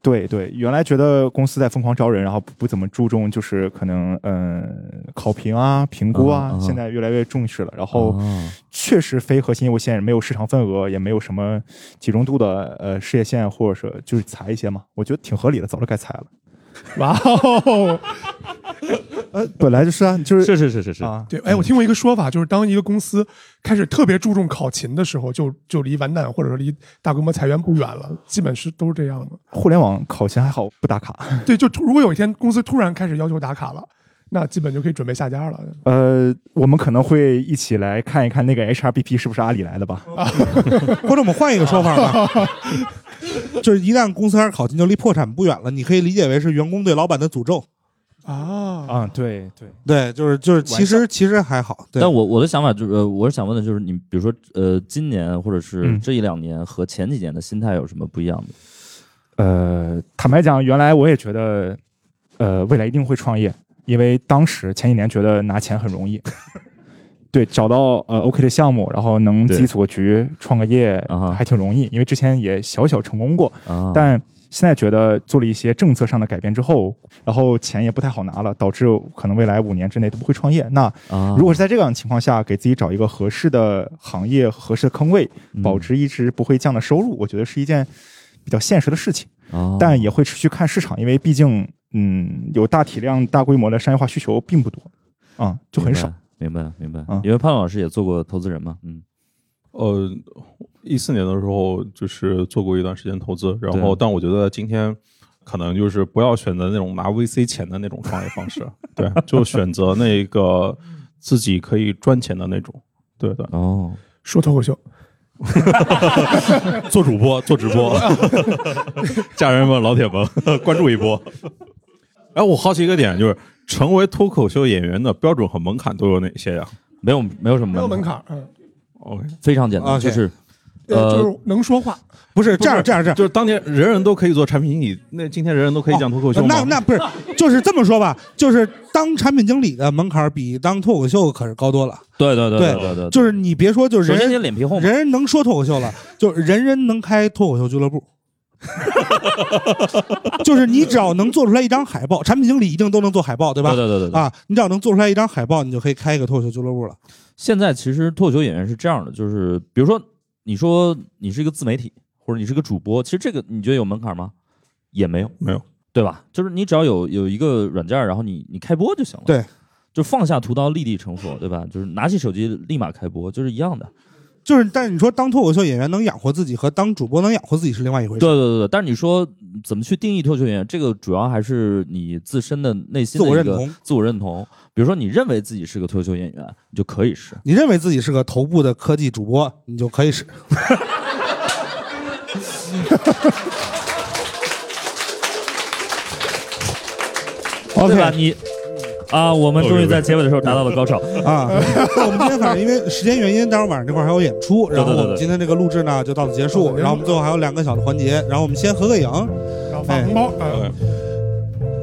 对对，原来觉得公司在疯狂招人，然后不不怎么注重就是可能嗯考评啊、评估啊嗯，嗯现在越来越重视了。然后哦确实非核心业务线没有市场份额，也没有什么集中度的呃事业线，或者是就是裁一些嘛，我觉得挺合理的，早就该裁了。哇哦，呃，本来就是啊，就是是是是是是，啊，对，哎，我听过一个说法，就是当一个公司开始特别注重考勤的时候，就就离完蛋或者说离大规模裁员不远了，基本是都是这样的。互联网考勤还好不打卡。对，就如果有一天公司突然开始要求打卡了，那基本就可以准备下家了。呃，我们可能会一起来看一看那个 HRBP 是不是阿里来的吧？或者我们换一个说法吧，就是一旦公司开始考勤，就离破产不远了。你可以理解为是员工对老板的诅咒。啊。啊，对对，对，就是就是，其实其实还好。对。但我我的想法就是，呃我是想问的就是，你比如说，呃，今年或者是嗯。这一两年和前几年的心态有什么不一样的？呃，坦白讲，原来我也觉得，呃，未来一定会创业，因为当时前几年觉得拿钱很容易，对，找到呃 OK 的项目，然后能自己组个局、创个业啊哈，还挺容易，因为之前也小小成功过，啊，但现在觉得做了一些政策上的改变之后，然后钱也不太好拿了，导致可能未来五年之内都不会创业。那啊，如果是在这样的情况下，给自己找一个合适的行业、合适的坑位，嗯保持一直不会降的收入，我觉得是一件比较现实的事情。啊，但也会持续看市场，因为毕竟，嗯，有大体量、大规模的商业化需求并不多，啊、就很少。明白。明白明白嗯，因为潘老师也做过投资人嘛，嗯呃，一四年的时候就是做过一段时间投资，然后但我觉得今天可能就是不要选择那种拿 VC 钱的那种创业方式，对，就选择那个自己可以赚钱的那种，对的，哦，说脱口秀，做主播做直播，家人们老铁们关注一波。哎，我好奇一个点，就是成为脱口秀演员的标准和门槛都有哪些呀？没有没有什么没有门，槛，嗯，？OK，非常简单就是对呃就是能说话。不是这样这样这样。就是当年人人都可以做产品经理，那今天人人都可以讲脱口秀吗？那那不是，就是这么说吧，就是当产品经理的门槛比当脱口秀可是高多了。对对对对对对，就是你别说，就是首先人你脸皮厚，人人能说脱口秀了，就是人人能开脱口秀俱乐部。就是你只要能做出来一张海报，产品经理一定都能做海报，对吧？对对对对对。啊，你只要能做出来一张海报，你就可以开一个脱口秀俱乐部了。现在其实脱口秀演员是这样的，就是比如说你说你是一个自媒体，或者你是个主播，其实这个你觉得有门槛吗？也没有，没有，对吧？就是你只要有有一个软件，然后你你开播就行了。对，就放下屠刀，立地成佛，对吧？就是拿起手机立马开播，就是一样的。就是，但是你说当脱口秀演员能养活自己和当主播能养活自己是另外一回事。对对对对，但是你说怎么去定义脱口秀演员，这个主要还是你自身的内心的自我认同。自我认同。比如说，你认为自己是个脱口秀演员，你就可以是。你认为自己是个头部的科技主播，你就可以是。对吧？OK 你啊，我们终于在结尾的时候达到了高潮。啊，我们今天反正因为时间原因，待会儿晚上这块儿还有演出，然后我们今天这个录制呢就到此结束，然后我们最后还有两个小的环节，然后我们先合个影，然后发红包，嗯，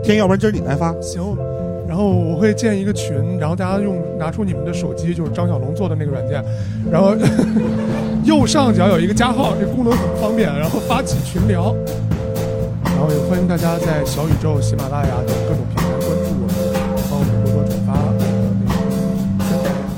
天，要不然今儿你来发，行。然后后我会建一个群，然后大家用拿出你们的手机，就是张小龙做的那个软件，然后 右上角有一个加号，这功能很方便，然后发起群聊，然后也欢迎大家在小宇宙、喜马拉雅等各种平台